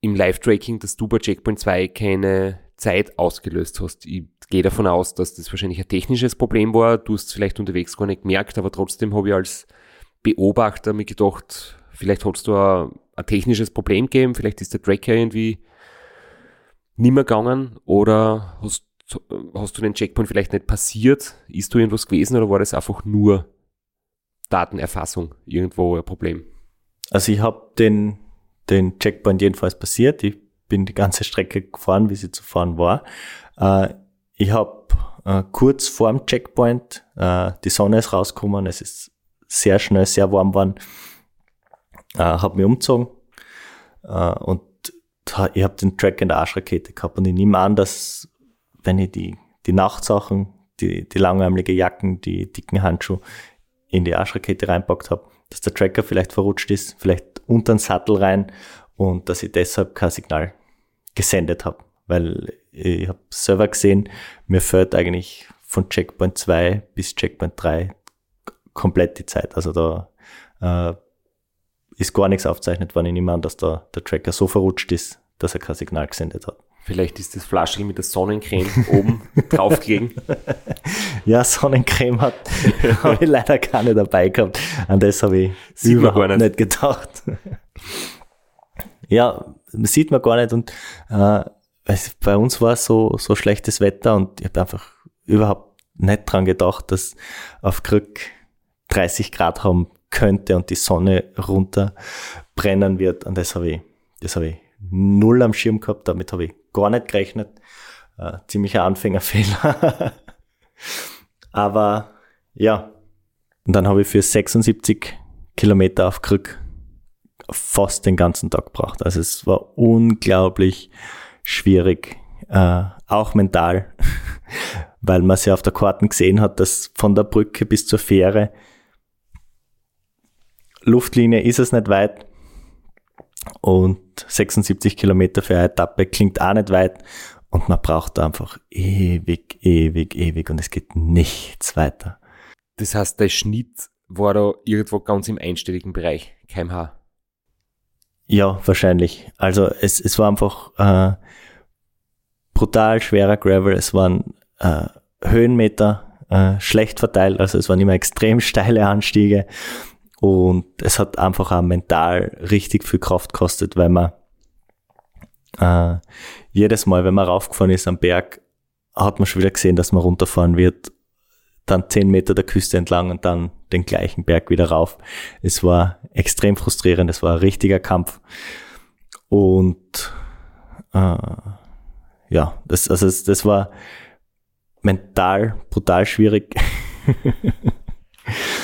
im Live-Tracking, dass du bei Checkpoint 2 keine Zeit ausgelöst hast. Ich gehe davon aus, dass das wahrscheinlich ein technisches Problem war. Du hast es vielleicht unterwegs gar nicht gemerkt, aber trotzdem habe ich als Beobachter mir gedacht, vielleicht hast du ein, ein technisches Problem gegeben, vielleicht ist der Tracker irgendwie nimmer gegangen oder hast, hast du den Checkpoint vielleicht nicht passiert? Ist du irgendwas gewesen oder war das einfach nur Datenerfassung irgendwo ein Problem? Also ich habe den, den Checkpoint jedenfalls passiert. Ich bin die ganze Strecke gefahren, wie sie zu fahren war. Äh, ich habe äh, kurz vor dem Checkpoint, äh, die Sonne ist rausgekommen, es ist sehr schnell, sehr warm geworden, äh, habe mich umgezogen äh, und ich habe den Track in der Arschrakete gehabt und ich nehme an, dass wenn ich die, die Nachtsachen, die, die langärmelige Jacken, die dicken Handschuhe in die Arschrakete reinpackt habe, dass der Tracker vielleicht verrutscht ist, vielleicht unter den Sattel rein und dass ich deshalb kein Signal gesendet habe. Weil ich habe selber gesehen, mir fällt eigentlich von Checkpoint 2 bis Checkpoint 3 komplett die Zeit. Also da äh, ist gar nichts aufzeichnet worden. Ich nehme an, dass da der Tracker so verrutscht ist, dass er kein Signal gesendet hat. Vielleicht ist das Flaschel mit der Sonnencreme oben draufgelegen. Ja, Sonnencreme hat, habe ich leider keine dabei gehabt. An das habe ich sieht überhaupt nicht. nicht gedacht. ja, sieht man gar nicht. Und äh, bei uns war so, so schlechtes Wetter und ich habe einfach überhaupt nicht dran gedacht, dass auf Krück 30 Grad haben könnte und die Sonne runterbrennen wird. Und das habe ich, das habe ich null am Schirm gehabt, damit habe ich gar nicht gerechnet. Äh, ziemlicher Anfängerfehler. Aber ja, und dann habe ich für 76 Kilometer auf Krück fast den ganzen Tag gebraucht. Also es war unglaublich schwierig, äh, auch mental, weil man sie auf der Karten gesehen hat, dass von der Brücke bis zur Fähre Luftlinie ist es nicht weit und 76 Kilometer für eine Etappe klingt auch nicht weit und man braucht einfach ewig, ewig, ewig und es geht nichts weiter. Das heißt, der Schnitt war da irgendwo ganz im einstelligen Bereich, kmh. Ja, wahrscheinlich. Also es, es war einfach äh, brutal schwerer Gravel. Es waren äh, Höhenmeter äh, schlecht verteilt, also es waren immer extrem steile Anstiege. Und es hat einfach auch mental richtig viel Kraft gekostet, weil man äh, jedes Mal, wenn man raufgefahren ist am Berg, hat man schon wieder gesehen, dass man runterfahren wird. Dann zehn Meter der Küste entlang und dann den gleichen Berg wieder rauf. Es war extrem frustrierend, es war ein richtiger Kampf. Und äh, ja, das, also das, das war mental brutal schwierig.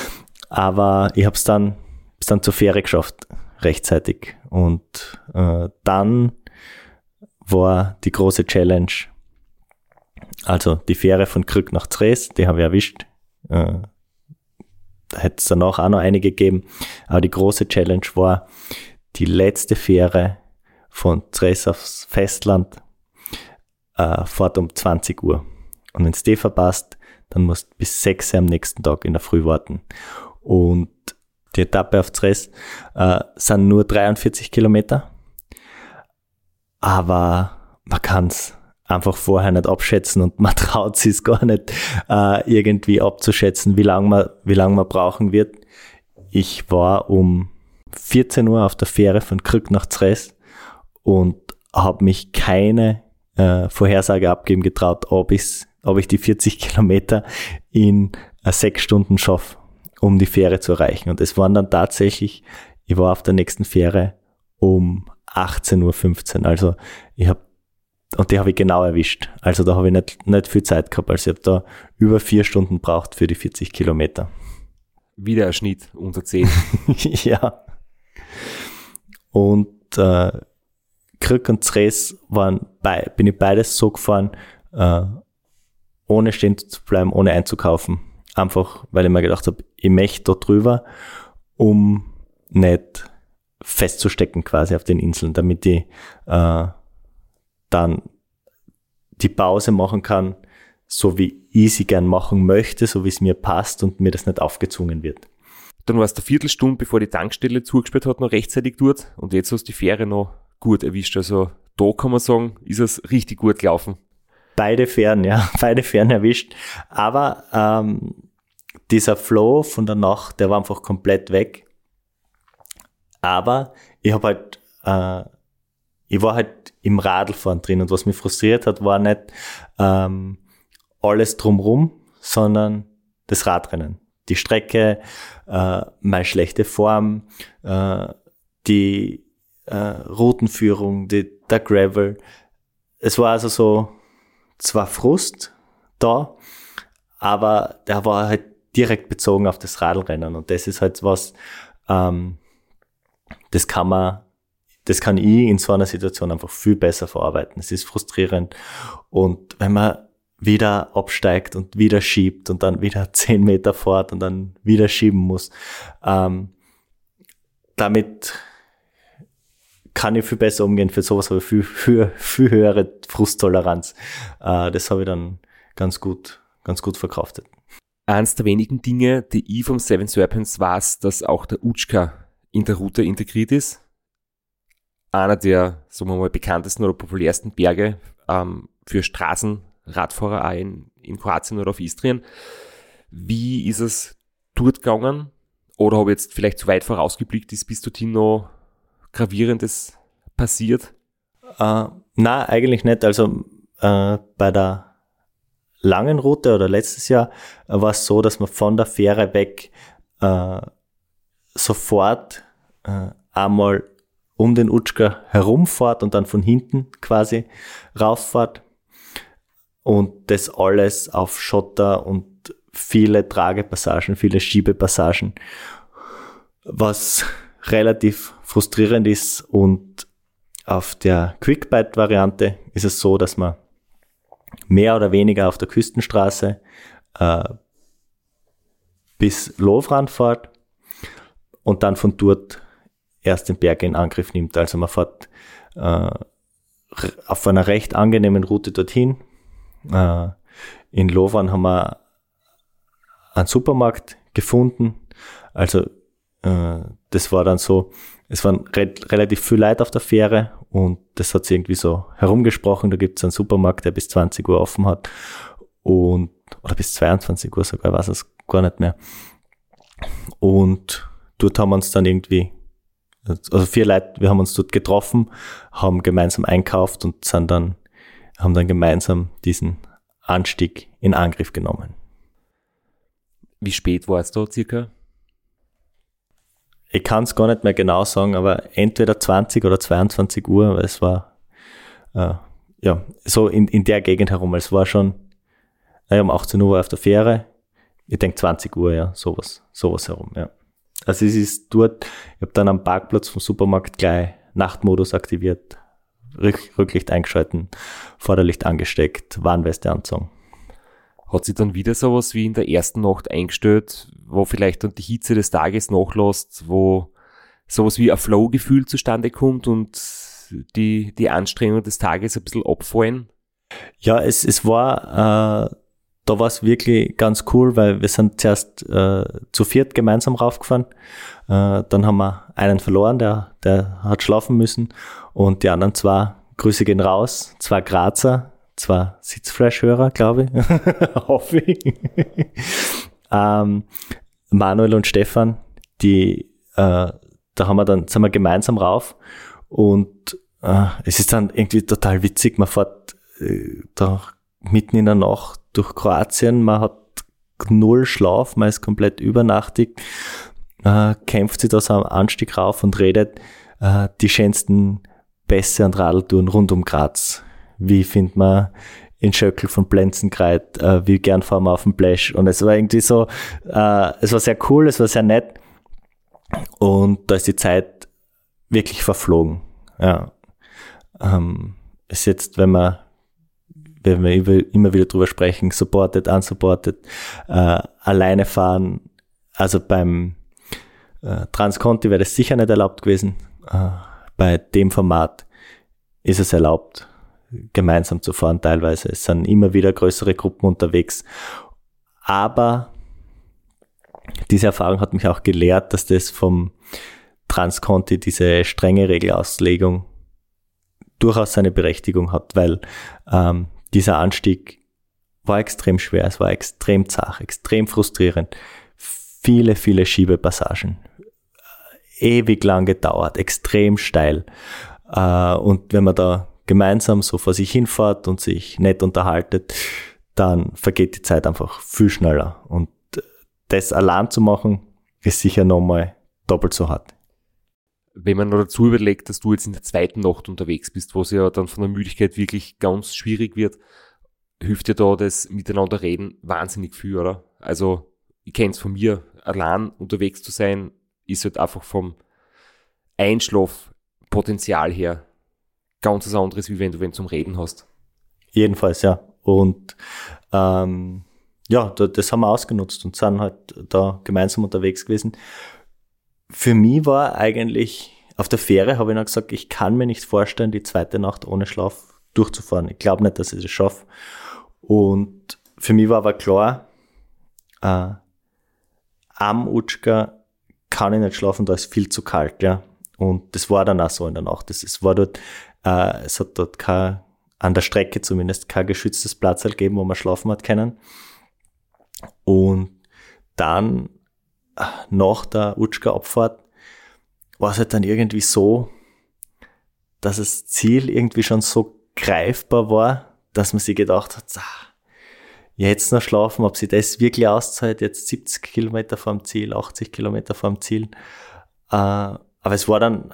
Aber ich habe es dann, hab's dann zur Fähre geschafft, rechtzeitig. Und äh, dann war die große Challenge, also die Fähre von Krück nach Tres, die habe ich erwischt. Äh, da hätte es danach auch noch eine gegeben. Aber die große Challenge war die letzte Fähre von Tres aufs Festland äh, fährt um 20 Uhr. Und wenn es die verpasst, dann musst du bis 6 Uhr am nächsten Tag in der Früh warten. Und die Etappe auf Tres äh, sind nur 43 Kilometer. Aber man kann es einfach vorher nicht abschätzen und man traut sich gar nicht äh, irgendwie abzuschätzen, wie lange man, wie lang man brauchen wird. Ich war um 14 Uhr auf der Fähre von Krück nach Tres und habe mich keine äh, Vorhersage abgeben getraut, ob, ob ich die 40 Kilometer in äh, sechs Stunden schaffe um die Fähre zu erreichen. Und es waren dann tatsächlich, ich war auf der nächsten Fähre um 18.15 Uhr. Also ich habe und die habe ich genau erwischt. Also da habe ich nicht, nicht viel Zeit gehabt. Also ich habe da über vier Stunden braucht für die 40 Kilometer. Wieder ein Schnitt unter 10. ja. Und äh, Krück und Zres waren bei, bin ich beides so gefahren, äh, ohne stehen zu bleiben, ohne einzukaufen. Einfach, weil ich mir gedacht habe, ich möchte da drüber, um nicht festzustecken quasi auf den Inseln, damit ich äh, dann die Pause machen kann, so wie ich sie gern machen möchte, so wie es mir passt und mir das nicht aufgezwungen wird. Dann warst du eine Viertelstunde, bevor die Tankstelle zugesperrt hat, noch rechtzeitig dort und jetzt hast du die Fähre noch gut erwischt. Also da kann man sagen, ist es richtig gut gelaufen. Beide Fähren, ja, beide Fähren erwischt. Aber ähm, dieser Flow von der Nacht, der war einfach komplett weg. Aber ich habe halt, äh, ich war halt im Radlfahren drin und was mich frustriert hat, war nicht ähm, alles drumrum, sondern das Radrennen. Die Strecke, äh, meine schlechte Form, äh, die äh, Routenführung, die, der Gravel. Es war also so zwar Frust da, aber der war halt direkt bezogen auf das Radlrennen und das ist halt was, ähm, das kann man, das kann ich in so einer Situation einfach viel besser verarbeiten. Es ist frustrierend und wenn man wieder absteigt und wieder schiebt und dann wieder zehn Meter fort und dann wieder schieben muss. Ähm, damit kann ich viel besser umgehen. Für sowas habe ich viel, viel, viel höhere Frusttoleranz. Äh, das habe ich dann ganz gut, ganz gut verkraftet. Eins der wenigen Dinge, die ich vom Seven Serpents weiß, dass auch der Utschka in der Route integriert ist. Einer der, sagen wir mal, bekanntesten oder populärsten Berge ähm, für Straßen Radfahrer auch in, in Kroatien oder auf Istrien. Wie ist es dort gegangen? Oder habe ich jetzt vielleicht zu weit vorausgeblickt, ist bis dorthin noch Gravierendes passiert? Äh, na, eigentlich nicht. Also äh, bei der langen Route oder letztes Jahr äh, war es so, dass man von der Fähre weg äh, sofort äh, einmal um den Utschka herumfahrt und dann von hinten quasi rauffahrt. Und das alles auf Schotter und viele Tragepassagen, viele Schiebepassagen, was relativ frustrierend ist. Und auf der Quickbite-Variante ist es so, dass man mehr oder weniger auf der Küstenstraße äh, bis Lovran fährt und dann von dort erst den Berg in Angriff nimmt. Also man fährt äh, auf einer recht angenehmen Route dorthin, äh, in Lovan haben wir einen Supermarkt gefunden. Also äh, das war dann so, es waren re relativ viel Leute auf der Fähre und das hat sich irgendwie so herumgesprochen. Da gibt es einen Supermarkt, der bis 20 Uhr offen hat und oder bis 22 Uhr sogar, weiß es gar nicht mehr. Und dort haben wir uns dann irgendwie, also vier Leute, wir haben uns dort getroffen, haben gemeinsam einkauft und sind dann haben dann gemeinsam diesen Anstieg in Angriff genommen. Wie spät war es da circa? Ich kann es gar nicht mehr genau sagen, aber entweder 20 oder 22 Uhr, weil es war äh, ja so in, in der Gegend herum. Es war schon naja, um 18 Uhr auf der Fähre. Ich denke 20 Uhr, ja, sowas, sowas herum, ja. Also es ist dort, ich habe dann am Parkplatz vom Supermarkt gleich Nachtmodus aktiviert, Rücklicht eingeschalten, Vorderlicht angesteckt, Warnweste anzogen. Hat sich dann wieder sowas wie in der ersten Nacht eingestellt, wo vielleicht dann die Hitze des Tages nachlässt, wo sowas wie ein Flow-Gefühl zustande kommt und die, die Anstrengungen des Tages ein bisschen abfallen? Ja, es, es war, äh, da war es wirklich ganz cool, weil wir sind zuerst äh, zu viert gemeinsam raufgefahren. Äh, dann haben wir einen verloren, der, der hat schlafen müssen. Und die anderen zwei, Grüße gehen raus, zwei Grazer, zwei Sitzfleischhörer, glaube ich. Hoffe ich. ähm, Manuel und Stefan, die, äh, da haben wir dann, sind wir gemeinsam rauf und äh, es ist dann irgendwie total witzig, man fährt äh, da mitten in der Nacht durch Kroatien, man hat null Schlaf, man ist komplett übernachtig, äh, kämpft sich da so am Anstieg rauf und redet äh, die schönsten Pässe und Radeltouren rund um Graz wie findet man in Schöckel von Blenzenkreit, äh, wie gern fahren wir auf dem Plash. Und es war irgendwie so, äh, es war sehr cool, es war sehr nett. Und da ist die Zeit wirklich verflogen. Ja. Ähm, ist jetzt, wenn man, wenn wir immer wieder drüber sprechen, supported, unsupported, äh, alleine fahren, also beim äh, Transconti wäre das sicher nicht erlaubt gewesen. Äh, bei dem Format ist es erlaubt gemeinsam zu fahren teilweise. Es sind immer wieder größere Gruppen unterwegs. Aber diese Erfahrung hat mich auch gelehrt, dass das vom Transconti diese strenge Regelauslegung durchaus seine Berechtigung hat, weil ähm, dieser Anstieg war extrem schwer, es war extrem zart, extrem frustrierend. Viele, viele Schiebepassagen. Ewig lang gedauert, extrem steil. Äh, und wenn man da gemeinsam so vor sich hinfahrt und sich nett unterhaltet, dann vergeht die Zeit einfach viel schneller. Und das allein zu machen, ist sicher nochmal doppelt so hart. Wenn man noch dazu überlegt, dass du jetzt in der zweiten Nacht unterwegs bist, wo es ja dann von der Müdigkeit wirklich ganz schwierig wird, hilft dir da das Miteinander reden wahnsinnig viel, oder? Also, ich kenne es von mir, allein unterwegs zu sein, ist halt einfach vom Einschlafpotenzial her ganz was anderes, wie wenn du wen zum Reden hast. Jedenfalls, ja. Und ähm, ja, das haben wir ausgenutzt und sind halt da gemeinsam unterwegs gewesen. Für mich war eigentlich, auf der Fähre habe ich noch gesagt, ich kann mir nicht vorstellen, die zweite Nacht ohne Schlaf durchzufahren. Ich glaube nicht, dass ich das schaffe. Und für mich war aber klar, äh, am Utschka kann ich nicht schlafen, da ist viel zu kalt, ja. Und das war dann auch so in der Nacht. Das, es war dort äh, es hat dort kein, an der Strecke zumindest kein geschütztes Platz gegeben, wo man schlafen hat können. Und dann äh, nach der Utschka-Abfahrt war es halt dann irgendwie so, dass das Ziel irgendwie schon so greifbar war, dass man sich gedacht hat, ah, jetzt noch schlafen, ob sie das wirklich auszahlt, jetzt 70 Kilometer vom Ziel, 80 Kilometer vom Ziel. Äh, aber es war dann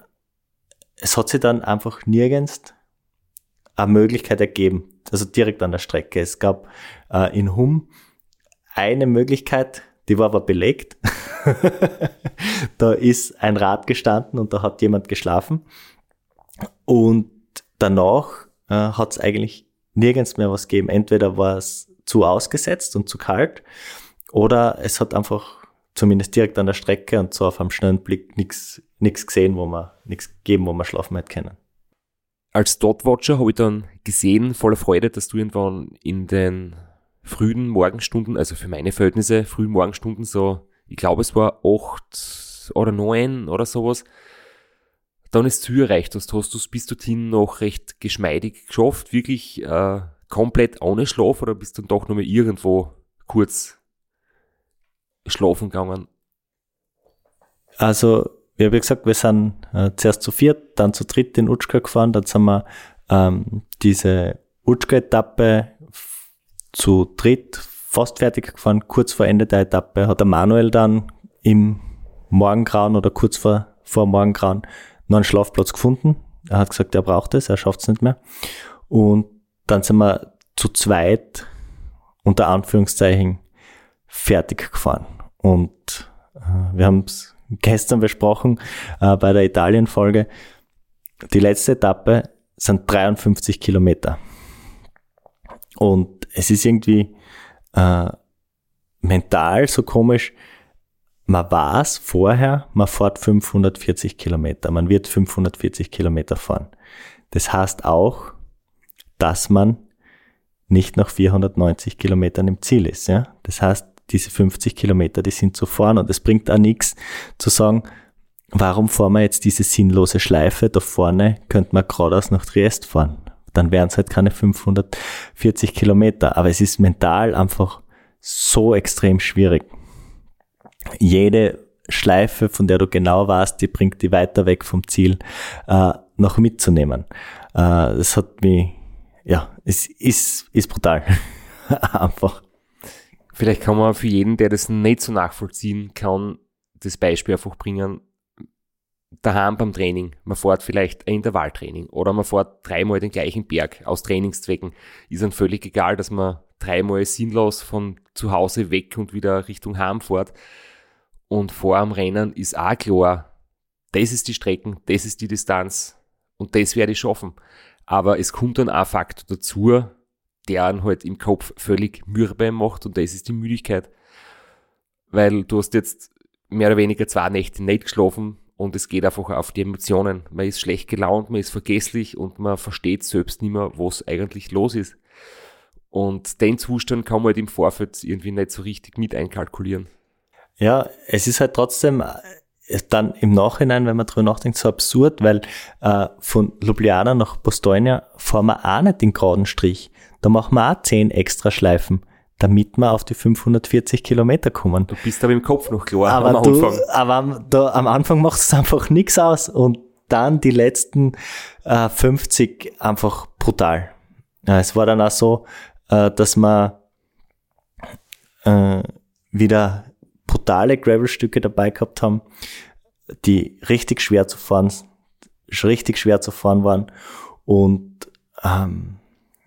es hat sich dann einfach nirgends eine Möglichkeit ergeben, also direkt an der Strecke. Es gab äh, in Hum eine Möglichkeit, die war aber belegt. da ist ein Rad gestanden und da hat jemand geschlafen. Und danach äh, hat es eigentlich nirgends mehr was gegeben. Entweder war es zu ausgesetzt und zu kalt oder es hat einfach zumindest direkt an der Strecke und so auf einem schnellen Blick nichts gesehen, wo man nichts gegeben, wo man schlafen hätte können. Als Dotwatcher habe ich dann gesehen, voller Freude, dass du irgendwann in den frühen Morgenstunden, also für meine Verhältnisse, frühen Morgenstunden, so, ich glaube, es war acht oder neun oder sowas, dann ist Ziel erreicht hast, hast du es bis dorthin noch recht geschmeidig geschafft, wirklich äh, komplett ohne Schlaf oder bist du dann doch nochmal irgendwo kurz schlafen gegangen? Also wie habe ich gesagt, wir sind äh, zuerst zu viert, dann zu dritt in Utschka gefahren, dann sind wir ähm, diese Utschka-Etappe zu dritt fast fertig gefahren, kurz vor Ende der Etappe hat der Manuel dann im Morgengrauen oder kurz vor, vor Morgengrauen noch einen Schlafplatz gefunden. Er hat gesagt, er braucht es, er schafft es nicht mehr. Und dann sind wir zu zweit unter Anführungszeichen fertig gefahren. Und äh, wir haben es gestern besprochen äh, bei der Italien-Folge. Die letzte Etappe sind 53 Kilometer. Und es ist irgendwie äh, mental so komisch. Man weiß vorher, man fährt 540 Kilometer. Man wird 540 Kilometer fahren. Das heißt auch, dass man nicht nach 490 Kilometern im Ziel ist. Ja? Das heißt, diese 50 Kilometer, die sind zu fahren und es bringt auch nichts zu sagen, warum fahren wir jetzt diese sinnlose Schleife da vorne, könnte man geradeaus nach Triest fahren. Dann wären es halt keine 540 Kilometer, aber es ist mental einfach so extrem schwierig. Jede Schleife, von der du genau weißt, die bringt die weiter weg vom Ziel, äh, noch mitzunehmen. Äh, das hat mich, ja, es ist, ist brutal. einfach. Vielleicht kann man für jeden, der das nicht so nachvollziehen kann, das Beispiel einfach bringen. daheim beim Training, man fährt vielleicht ein Intervalltraining oder man fährt dreimal den gleichen Berg aus Trainingszwecken, ist dann völlig egal, dass man dreimal sinnlos von zu Hause weg und wieder Richtung Heim fährt. Und vor am Rennen ist auch klar, das ist die Strecken, das ist die Distanz und das werde ich schaffen. Aber es kommt dann auch Faktor dazu, der einen halt im Kopf völlig mürbe macht und das ist die Müdigkeit. Weil du hast jetzt mehr oder weniger zwei Nächte nicht geschlafen und es geht einfach auf die Emotionen. Man ist schlecht gelaunt, man ist vergesslich und man versteht selbst nicht mehr, was eigentlich los ist. Und den Zustand kann man halt im Vorfeld irgendwie nicht so richtig mit einkalkulieren. Ja, es ist halt trotzdem äh, dann im Nachhinein, wenn man drüber nachdenkt, so absurd, weil äh, von Ljubljana nach Bostonia fahren wir auch nicht den geraden Strich. Da machen wir auch zehn extra Schleifen, damit wir auf die 540 Kilometer kommen. Du bist aber im Kopf noch klar aber am du, Anfang. aber da, am Anfang macht es einfach nichts aus und dann die letzten äh, 50 einfach brutal. Ja, es war dann auch so, äh, dass wir äh, wieder brutale Gravelstücke dabei gehabt haben, die richtig schwer zu fahren, richtig schwer zu fahren waren. Und ähm,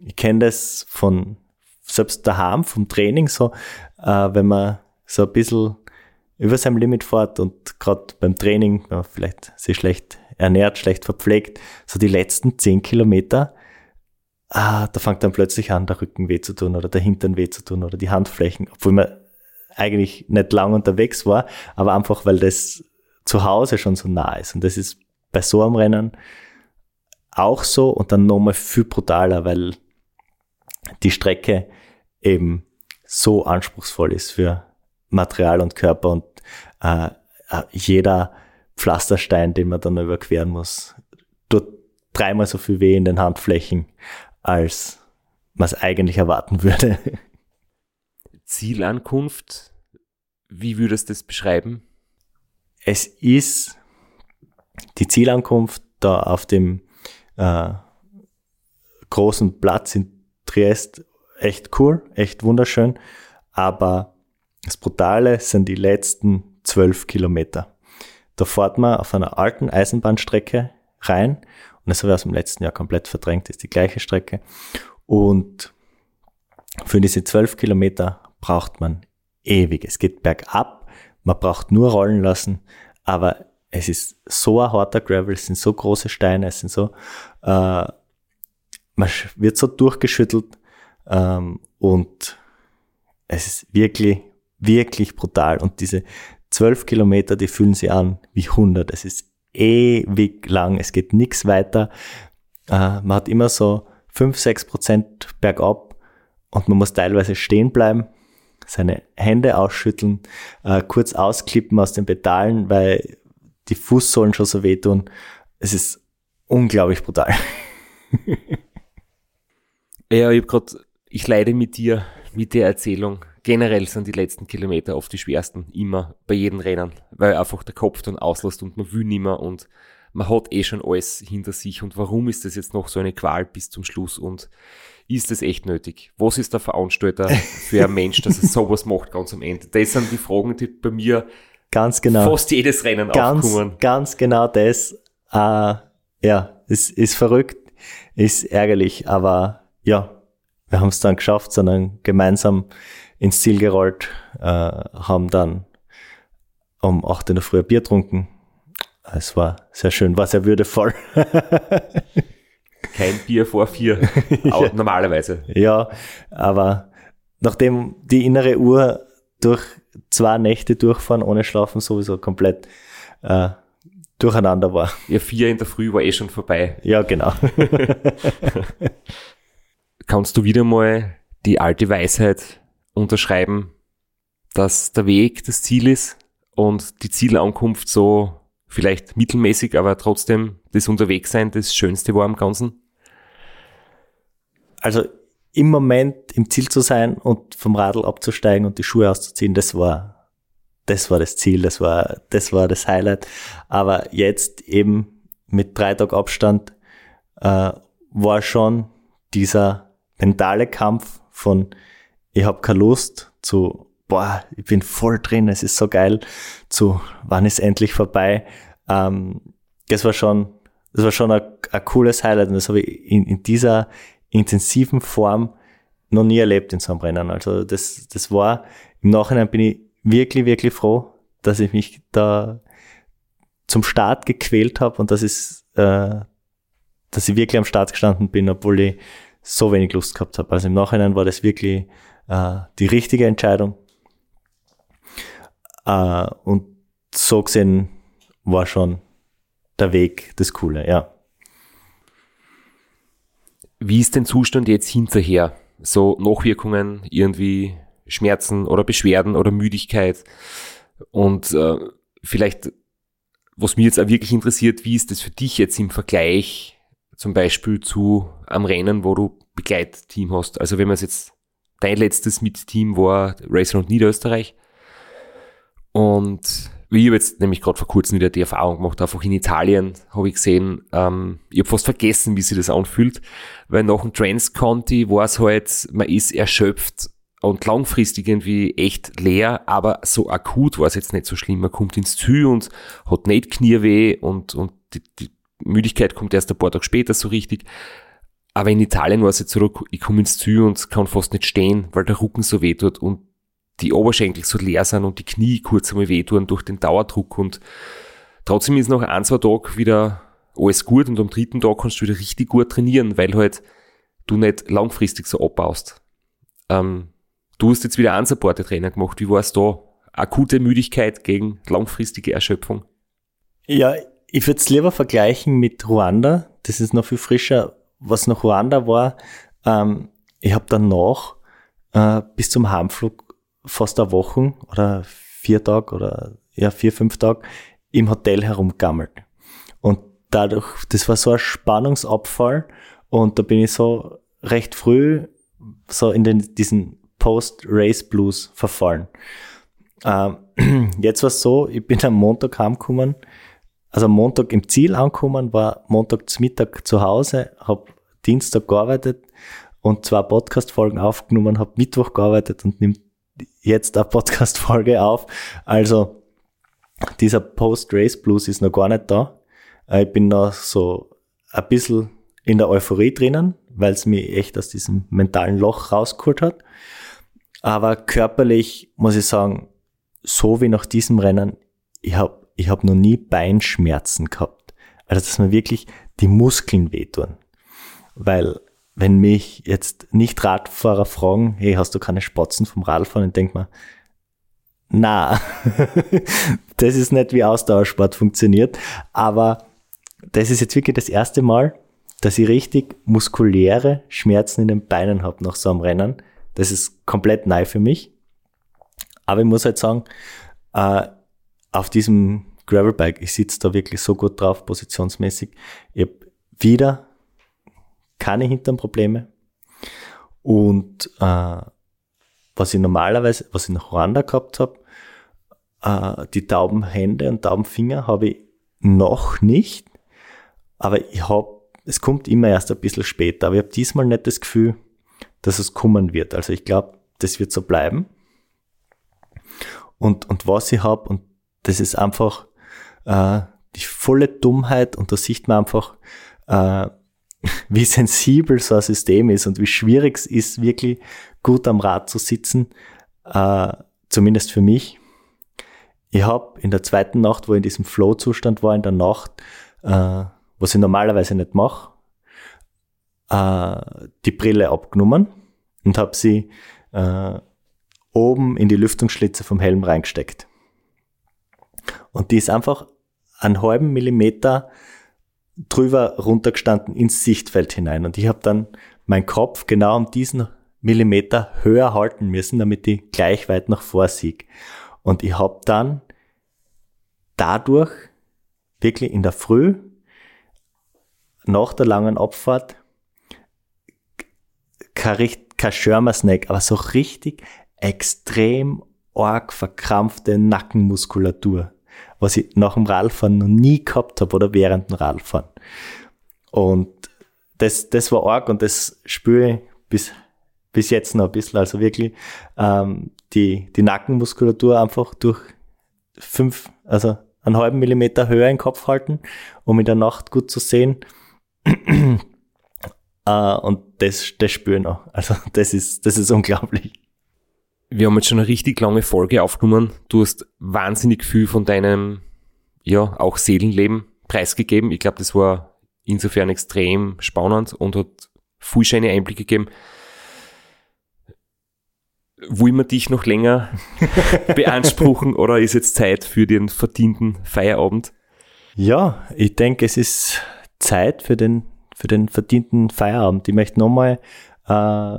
ich kenne das von selbst daheim, vom Training so, äh, wenn man so ein bisschen über seinem Limit fährt und gerade beim Training, wenn vielleicht sich schlecht ernährt, schlecht verpflegt, so die letzten zehn Kilometer, ah, da fängt dann plötzlich an, der Rücken weh zu tun oder der Hintern weh zu tun oder die Handflächen, obwohl man eigentlich nicht lang unterwegs war, aber einfach, weil das zu Hause schon so nah ist. Und das ist bei so einem Rennen auch so und dann nochmal viel brutaler, weil die Strecke eben so anspruchsvoll ist für Material und Körper und äh, äh, jeder Pflasterstein, den man dann überqueren muss, tut dreimal so viel weh in den Handflächen, als man es eigentlich erwarten würde. Zielankunft, wie würdest du das beschreiben? Es ist die Zielankunft da auf dem äh, großen Platz in Triest echt cool, echt wunderschön, aber das Brutale sind die letzten zwölf Kilometer. Da fährt man auf einer alten Eisenbahnstrecke rein und das habe ich aus dem letzten Jahr komplett verdrängt, ist die gleiche Strecke und für diese zwölf Kilometer braucht man ewig. Es geht bergab, man braucht nur rollen lassen, aber es ist so ein harter Gravel, es sind so große Steine, es sind so, äh, man wird so durchgeschüttelt ähm, und es ist wirklich, wirklich brutal. Und diese zwölf Kilometer, die fühlen sich an wie 100. Es ist ewig lang, es geht nichts weiter. Äh, man hat immer so fünf, sechs Prozent bergab und man muss teilweise stehen bleiben, seine Hände ausschütteln, äh, kurz ausklippen aus den Pedalen, weil die Fußsohlen schon so wehtun. Es ist unglaublich brutal. Ja, ich hab grad, ich leide mit dir, mit der Erzählung. Generell sind die letzten Kilometer oft die schwersten, immer bei jedem Rennen, weil einfach der Kopf dann auslässt und man will nimmer und man hat eh schon alles hinter sich und warum ist das jetzt noch so eine Qual bis zum Schluss und ist es echt nötig? Was ist der Veranstalter für ein Mensch, dass er sowas macht ganz am Ende? Das sind die Fragen, die bei mir Ganz genau. fast jedes Rennen ganz, aufkommen. ganz genau das. Äh, ja, es ist verrückt, ist ärgerlich, aber ja, wir haben es dann geschafft, sondern gemeinsam ins Ziel gerollt, äh, haben dann um 8 in der Früh ein Bier getrunken. Es war sehr schön, war sehr würdevoll. Kein Bier vor vier, auch normalerweise. ja, aber nachdem die innere Uhr durch zwei Nächte durchfahren ohne Schlafen sowieso komplett äh, durcheinander war. Ja, vier in der Früh war eh schon vorbei. Ja, genau. Kannst du wieder mal die alte Weisheit unterschreiben, dass der Weg das Ziel ist und die Zielankunft so vielleicht mittelmäßig, aber trotzdem das Unterwegssein das Schönste war am Ganzen? Also im Moment im Ziel zu sein und vom Radl abzusteigen und die Schuhe auszuziehen, das war, das war das Ziel, das war, das war das Highlight. Aber jetzt eben mit drei Tagen Abstand äh, war schon dieser mentale Kampf von ich habe keine Lust zu boah, ich bin voll drin, es ist so geil, zu wann ist endlich vorbei. Ähm, das war schon, das war schon ein, ein cooles Highlight und das habe ich in, in dieser intensiven Form noch nie erlebt in so einem Rennen. Also das, das war, im Nachhinein bin ich wirklich, wirklich froh, dass ich mich da zum Start gequält habe und dass äh, dass ich wirklich am Start gestanden bin, obwohl ich so wenig Lust gehabt habe. Also im Nachhinein war das wirklich äh, die richtige Entscheidung. Äh, und so gesehen war schon der Weg das Coole, ja. Wie ist den Zustand jetzt hinterher? So Nachwirkungen, irgendwie Schmerzen oder Beschwerden oder Müdigkeit? Und äh, vielleicht, was mir jetzt auch wirklich interessiert, wie ist das für dich jetzt im Vergleich zum Beispiel zu am Rennen, wo du Begleitteam hast? Also wenn man es jetzt, dein letztes Mitteam war Racer und Niederösterreich und ich habe jetzt nämlich gerade vor kurzem wieder die Erfahrung gemacht, einfach in Italien habe ich gesehen, ähm, ich habe fast vergessen, wie sich das anfühlt, weil nach dem Trans-Conti war es halt, man ist erschöpft und langfristig irgendwie echt leer, aber so akut war es jetzt nicht so schlimm. Man kommt ins Ziel und hat nicht Knieweh und, und die, die Müdigkeit kommt erst ein paar Tage später so richtig. Aber in Italien war es jetzt so, ich komme ins Ziel und kann fast nicht stehen, weil der Rücken so weh tut und die Oberschenkel so leer sind und die Knie kurz einmal wehtun durch den Dauerdruck und trotzdem ist nach ein, zwei Tagen wieder alles gut und am dritten Tag kannst du wieder richtig gut trainieren, weil halt du nicht langfristig so abbaust. Ähm, du hast jetzt wieder Unsupported-Trainer gemacht. Wie war es da? Akute Müdigkeit gegen langfristige Erschöpfung? Ja, ich würde es lieber vergleichen mit Ruanda. Das ist noch viel frischer. Was nach Ruanda war, ähm, ich habe danach äh, bis zum Heimflug fast eine Woche oder vier Tage oder ja, vier, fünf Tage im Hotel herumgammelt. Und dadurch, das war so ein Spannungsabfall und da bin ich so recht früh so in den, diesen Post-Race-Blues verfallen. Ähm, jetzt war es so, ich bin am Montag heimgekommen, also Montag im Ziel angekommen, war Montag zum Mittag zu Hause, habe Dienstag gearbeitet und zwei Podcast-Folgen aufgenommen, habe Mittwoch gearbeitet und nimmt jetzt eine Podcast-Folge auf. Also dieser Post-Race-Blues ist noch gar nicht da. Äh, ich bin noch so ein bisschen in der Euphorie drinnen, weil es mich echt aus diesem mentalen Loch rausgeholt hat. Aber körperlich muss ich sagen, so wie nach diesem Rennen, ich habe ich hab noch nie Beinschmerzen gehabt. Also dass mir wirklich die Muskeln wehtun. Weil wenn mich jetzt nicht Radfahrer fragen, hey, hast du keine Spatzen vom Radfahren? Ich denke mir, na, das ist nicht wie Ausdauersport funktioniert. Aber das ist jetzt wirklich das erste Mal, dass ich richtig muskuläre Schmerzen in den Beinen habe nach so einem Rennen. Das ist komplett neu für mich. Aber ich muss halt sagen, äh, auf diesem Gravelbike, ich sitze da wirklich so gut drauf, positionsmäßig. Ich habe wieder keine Hinternprobleme. Und äh, was ich normalerweise, was ich nach Ruanda gehabt habe, äh, die tauben Hände und tauben Finger habe ich noch nicht. Aber ich habe, es kommt immer erst ein bisschen später. Aber ich habe diesmal nicht das Gefühl, dass es kommen wird. Also ich glaube, das wird so bleiben. Und, und was ich habe, und das ist einfach äh, die volle Dummheit, und da sieht man einfach, äh, wie sensibel so ein System ist und wie schwierig es ist, wirklich gut am Rad zu sitzen, äh, zumindest für mich. Ich habe in der zweiten Nacht, wo ich in diesem Flow-Zustand war, in der Nacht, äh, was ich normalerweise nicht mache, äh, die Brille abgenommen und habe sie äh, oben in die Lüftungsschlitze vom Helm reingesteckt. Und die ist einfach einen halben Millimeter drüber runtergestanden ins Sichtfeld hinein. Und ich habe dann meinen Kopf genau um diesen Millimeter höher halten müssen, damit ich gleich weit nach vor sieg. Und ich habe dann dadurch wirklich in der Früh nach der langen Abfahrt kein Schirmersnack, aber so richtig extrem arg verkrampfte Nackenmuskulatur was ich nach dem Radfahren noch nie gehabt habe oder während dem Radfahren. Und das, das war arg und das spüre ich bis, bis jetzt noch ein bisschen. Also wirklich ähm, die, die Nackenmuskulatur einfach durch fünf, also einen halben Millimeter höher im Kopf halten, um in der Nacht gut zu sehen. äh, und das, das spüre ich noch. Also das ist, das ist unglaublich. Wir haben jetzt schon eine richtig lange Folge aufgenommen. Du hast wahnsinnig viel von deinem, ja, auch Seelenleben preisgegeben. Ich glaube, das war insofern extrem spannend und hat viel schöne Einblicke gegeben. Wollen wir dich noch länger beanspruchen oder ist jetzt Zeit für den verdienten Feierabend? Ja, ich denke, es ist Zeit für den, für den verdienten Feierabend. Ich möchte nochmal äh,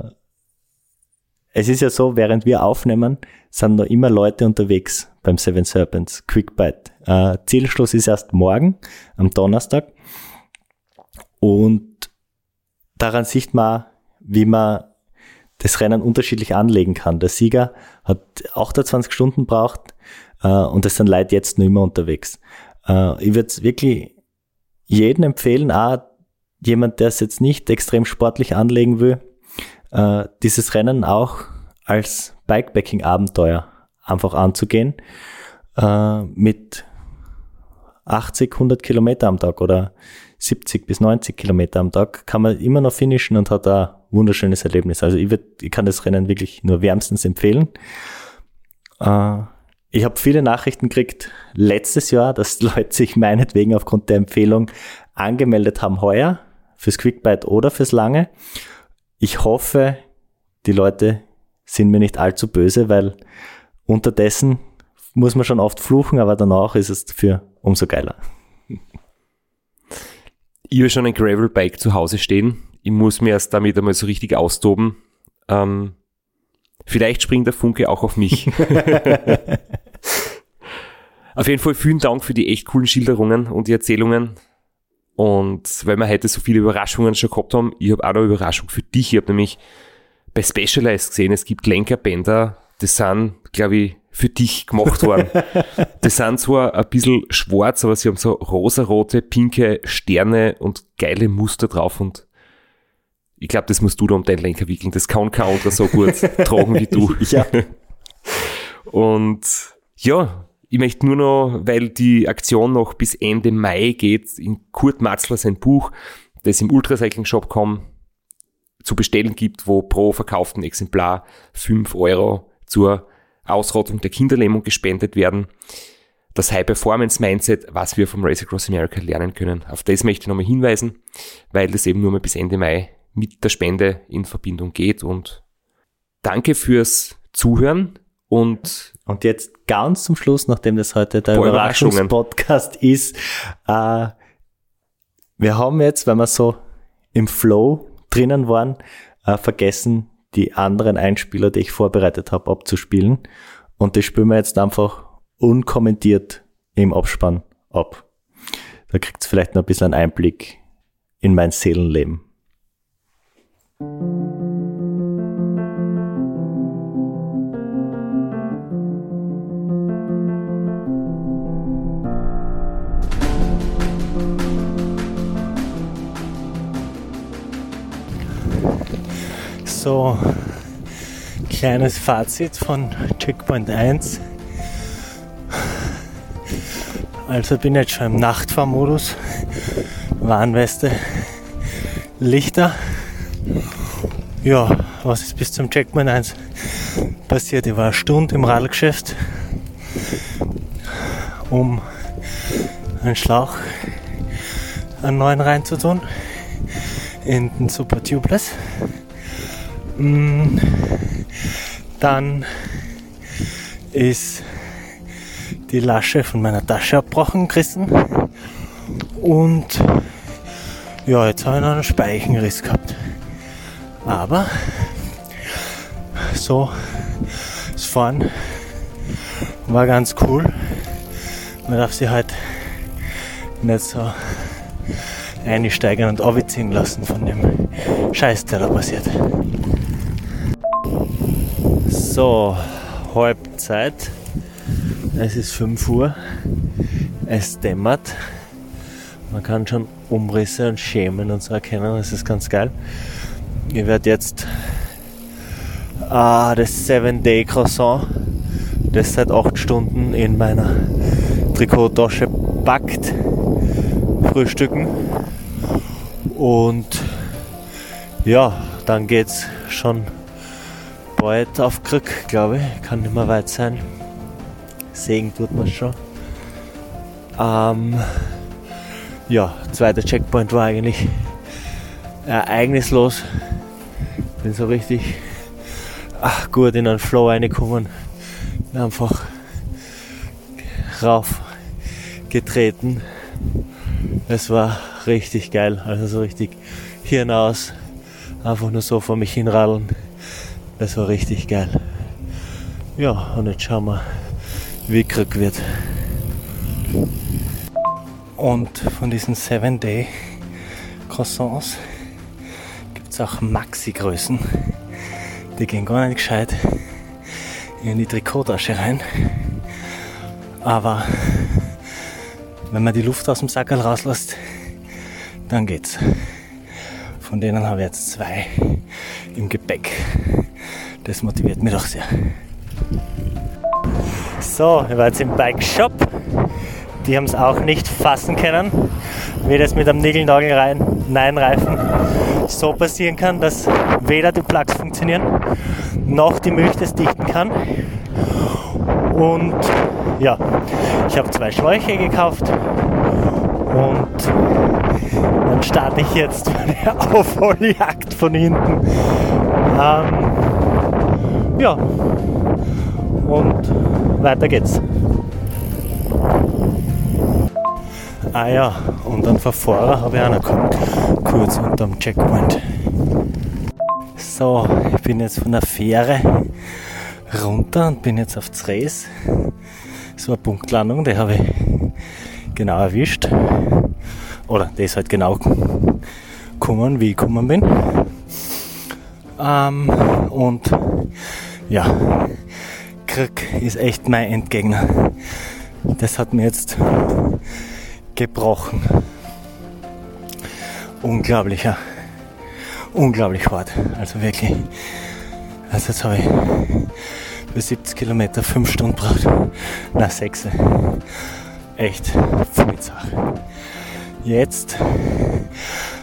es ist ja so, während wir aufnehmen, sind noch immer Leute unterwegs beim Seven Serpents Quickbite. Äh, Zielschluss ist erst morgen, am Donnerstag. Und daran sieht man, wie man das Rennen unterschiedlich anlegen kann. Der Sieger hat 28 Stunden braucht äh, und es sind Leute jetzt noch immer unterwegs. Äh, ich würde es wirklich jedem empfehlen, auch jemand, der es jetzt nicht extrem sportlich anlegen will, äh, dieses Rennen auch als Bikepacking-Abenteuer einfach anzugehen, äh, mit 80, 100 Kilometer am Tag oder 70 bis 90 Kilometer am Tag kann man immer noch finishen und hat ein wunderschönes Erlebnis. Also ich, würd, ich kann das Rennen wirklich nur wärmstens empfehlen. Äh, ich habe viele Nachrichten gekriegt letztes Jahr, dass Leute sich meinetwegen aufgrund der Empfehlung angemeldet haben heuer fürs Quickbite oder fürs Lange. Ich hoffe, die Leute sind mir nicht allzu böse, weil unterdessen muss man schon oft fluchen, aber danach ist es dafür umso geiler. Ich habe schon ein Gravelbike zu Hause stehen. Ich muss mir erst damit einmal so richtig austoben. Ähm, vielleicht springt der Funke auch auf mich. auf jeden Fall vielen Dank für die echt coolen Schilderungen und die Erzählungen. Und weil wir heute so viele Überraschungen schon gehabt haben, ich habe auch noch eine Überraschung für dich. Ich habe nämlich bei Specialized gesehen, es gibt Lenkerbänder, die sind, glaube ich, für dich gemacht worden. die sind zwar ein bisschen schwarz, aber sie haben so rosarote, pinke Sterne und geile Muster drauf und ich glaube, das musst du da um deinen Lenker wickeln. Das kann kein anderer so gut tragen wie du. ja. Und ja, ich möchte nur noch, weil die Aktion noch bis Ende Mai geht, in Kurt Matzler sein Buch, das im Ultracycling Shop kommt, zu bestellen gibt, wo pro verkauften Exemplar 5 Euro zur Ausrottung der Kinderlähmung gespendet werden. Das High Performance Mindset, was wir vom Race Across America lernen können. Auf das möchte ich nochmal hinweisen, weil das eben nur mal bis Ende Mai mit der Spende in Verbindung geht und danke fürs Zuhören und und jetzt ganz zum Schluss, nachdem das heute der Überraschungspodcast ist, äh, wir haben jetzt, wenn wir so im Flow drinnen waren, äh, vergessen, die anderen Einspieler, die ich vorbereitet habe, abzuspielen. Und die spielen wir jetzt einfach unkommentiert im Abspann ab. Da kriegt es vielleicht noch ein bisschen einen Einblick in mein Seelenleben. So kleines Fazit von Checkpoint 1. Also bin jetzt schon im Nachtfahrmodus. Warnweste, Lichter. Ja, was ist bis zum Checkpoint 1 passiert? Ich war eine Stunde im Radlgeschäft, um einen Schlauch einen neuen reinzutun in den Super Tubeless. Mm, dann ist die Lasche von meiner Tasche abbrochen gerissen. Und ja, jetzt habe ich noch einen Speichenriss gehabt. Aber so, das Fahren war ganz cool. Man darf sich halt nicht so einsteigen und abziehen lassen von dem Scheiß, der da passiert. So, Halbzeit. Es ist 5 Uhr. Es dämmert. Man kann schon Umrisse und Schemen und so erkennen. Das ist ganz geil. Ich werde jetzt ah, das 7-Day Croissant, das seit 8 Stunden in meiner Trikottasche packt, frühstücken und ja, dann geht's schon bald auf Krück, glaube ich. Kann nicht mehr weit sein. Segen tut man schon. Ähm, ja, zweiter Checkpoint war eigentlich ereignislos. Bin so richtig ach, gut in einen Flow reingekommen. Einfach rauf getreten. Es war richtig geil, also so richtig Hirn aus, einfach nur so vor mich hinradeln. Das war richtig geil. Ja, und jetzt schauen wir, wie Krück wird. Und von diesen 7-Day Croissants gibt es auch Maxi-Größen. Die gehen gar nicht gescheit in die Trikottasche rein. Aber wenn man die Luft aus dem Sackerl rauslässt, dann geht's. Von denen habe ich jetzt zwei im Gepäck. Das motiviert mich doch sehr. So, ich war jetzt im Bike Shop. Die haben es auch nicht fassen können, wie das mit einem Nickel-Nagel-Nein-Reifen so passieren kann, dass weder die Plugs funktionieren, noch die Milch das dichten kann. Und ja, ich habe zwei Schläuche gekauft und dann starte ich jetzt meine Aufholjagd von hinten. Ähm, ja, und weiter geht's. Ah ja, und einen Verfahrer habe ich auch noch gehabt, kurz unterm Checkpoint. So, ich bin jetzt von der Fähre runter und bin jetzt auf Zres. Das war eine Punktlandung, die habe ich genau erwischt. Oder ist halt genau gekommen, wie ich gekommen bin. Ähm, und ja, Krieg ist echt mein Endgegner. Das hat mir jetzt gebrochen. Unglaublicher, unglaublich hart. Also wirklich. Also jetzt habe ich für 70 Kilometer 5 Stunden braucht. Na 6. Echt viel Sache. Jetzt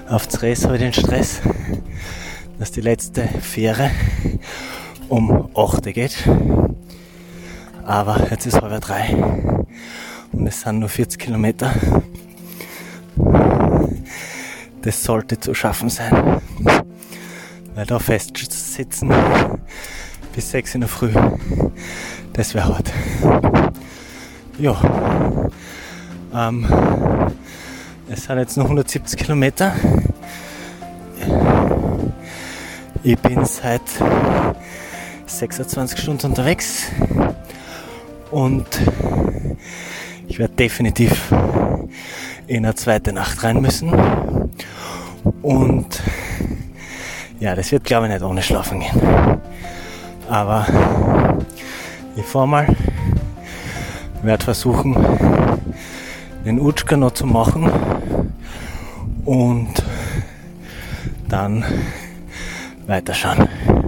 auf Stress habe ich den Stress, dass die letzte Fähre um 8 geht. Aber jetzt ist halb drei und es sind nur 40 Kilometer. Das sollte zu schaffen sein. Weil da festsitzen bis 6 in der Früh, das wäre hart. Ja. Ähm, es sind jetzt noch 170 Kilometer. Ich bin seit 26 Stunden unterwegs und ich werde definitiv in eine zweite Nacht rein müssen. Und ja, das wird glaube ich nicht ohne Schlafen gehen. Aber ich fahre mal, werde versuchen, den Utschka noch zu machen und dann weiterschauen.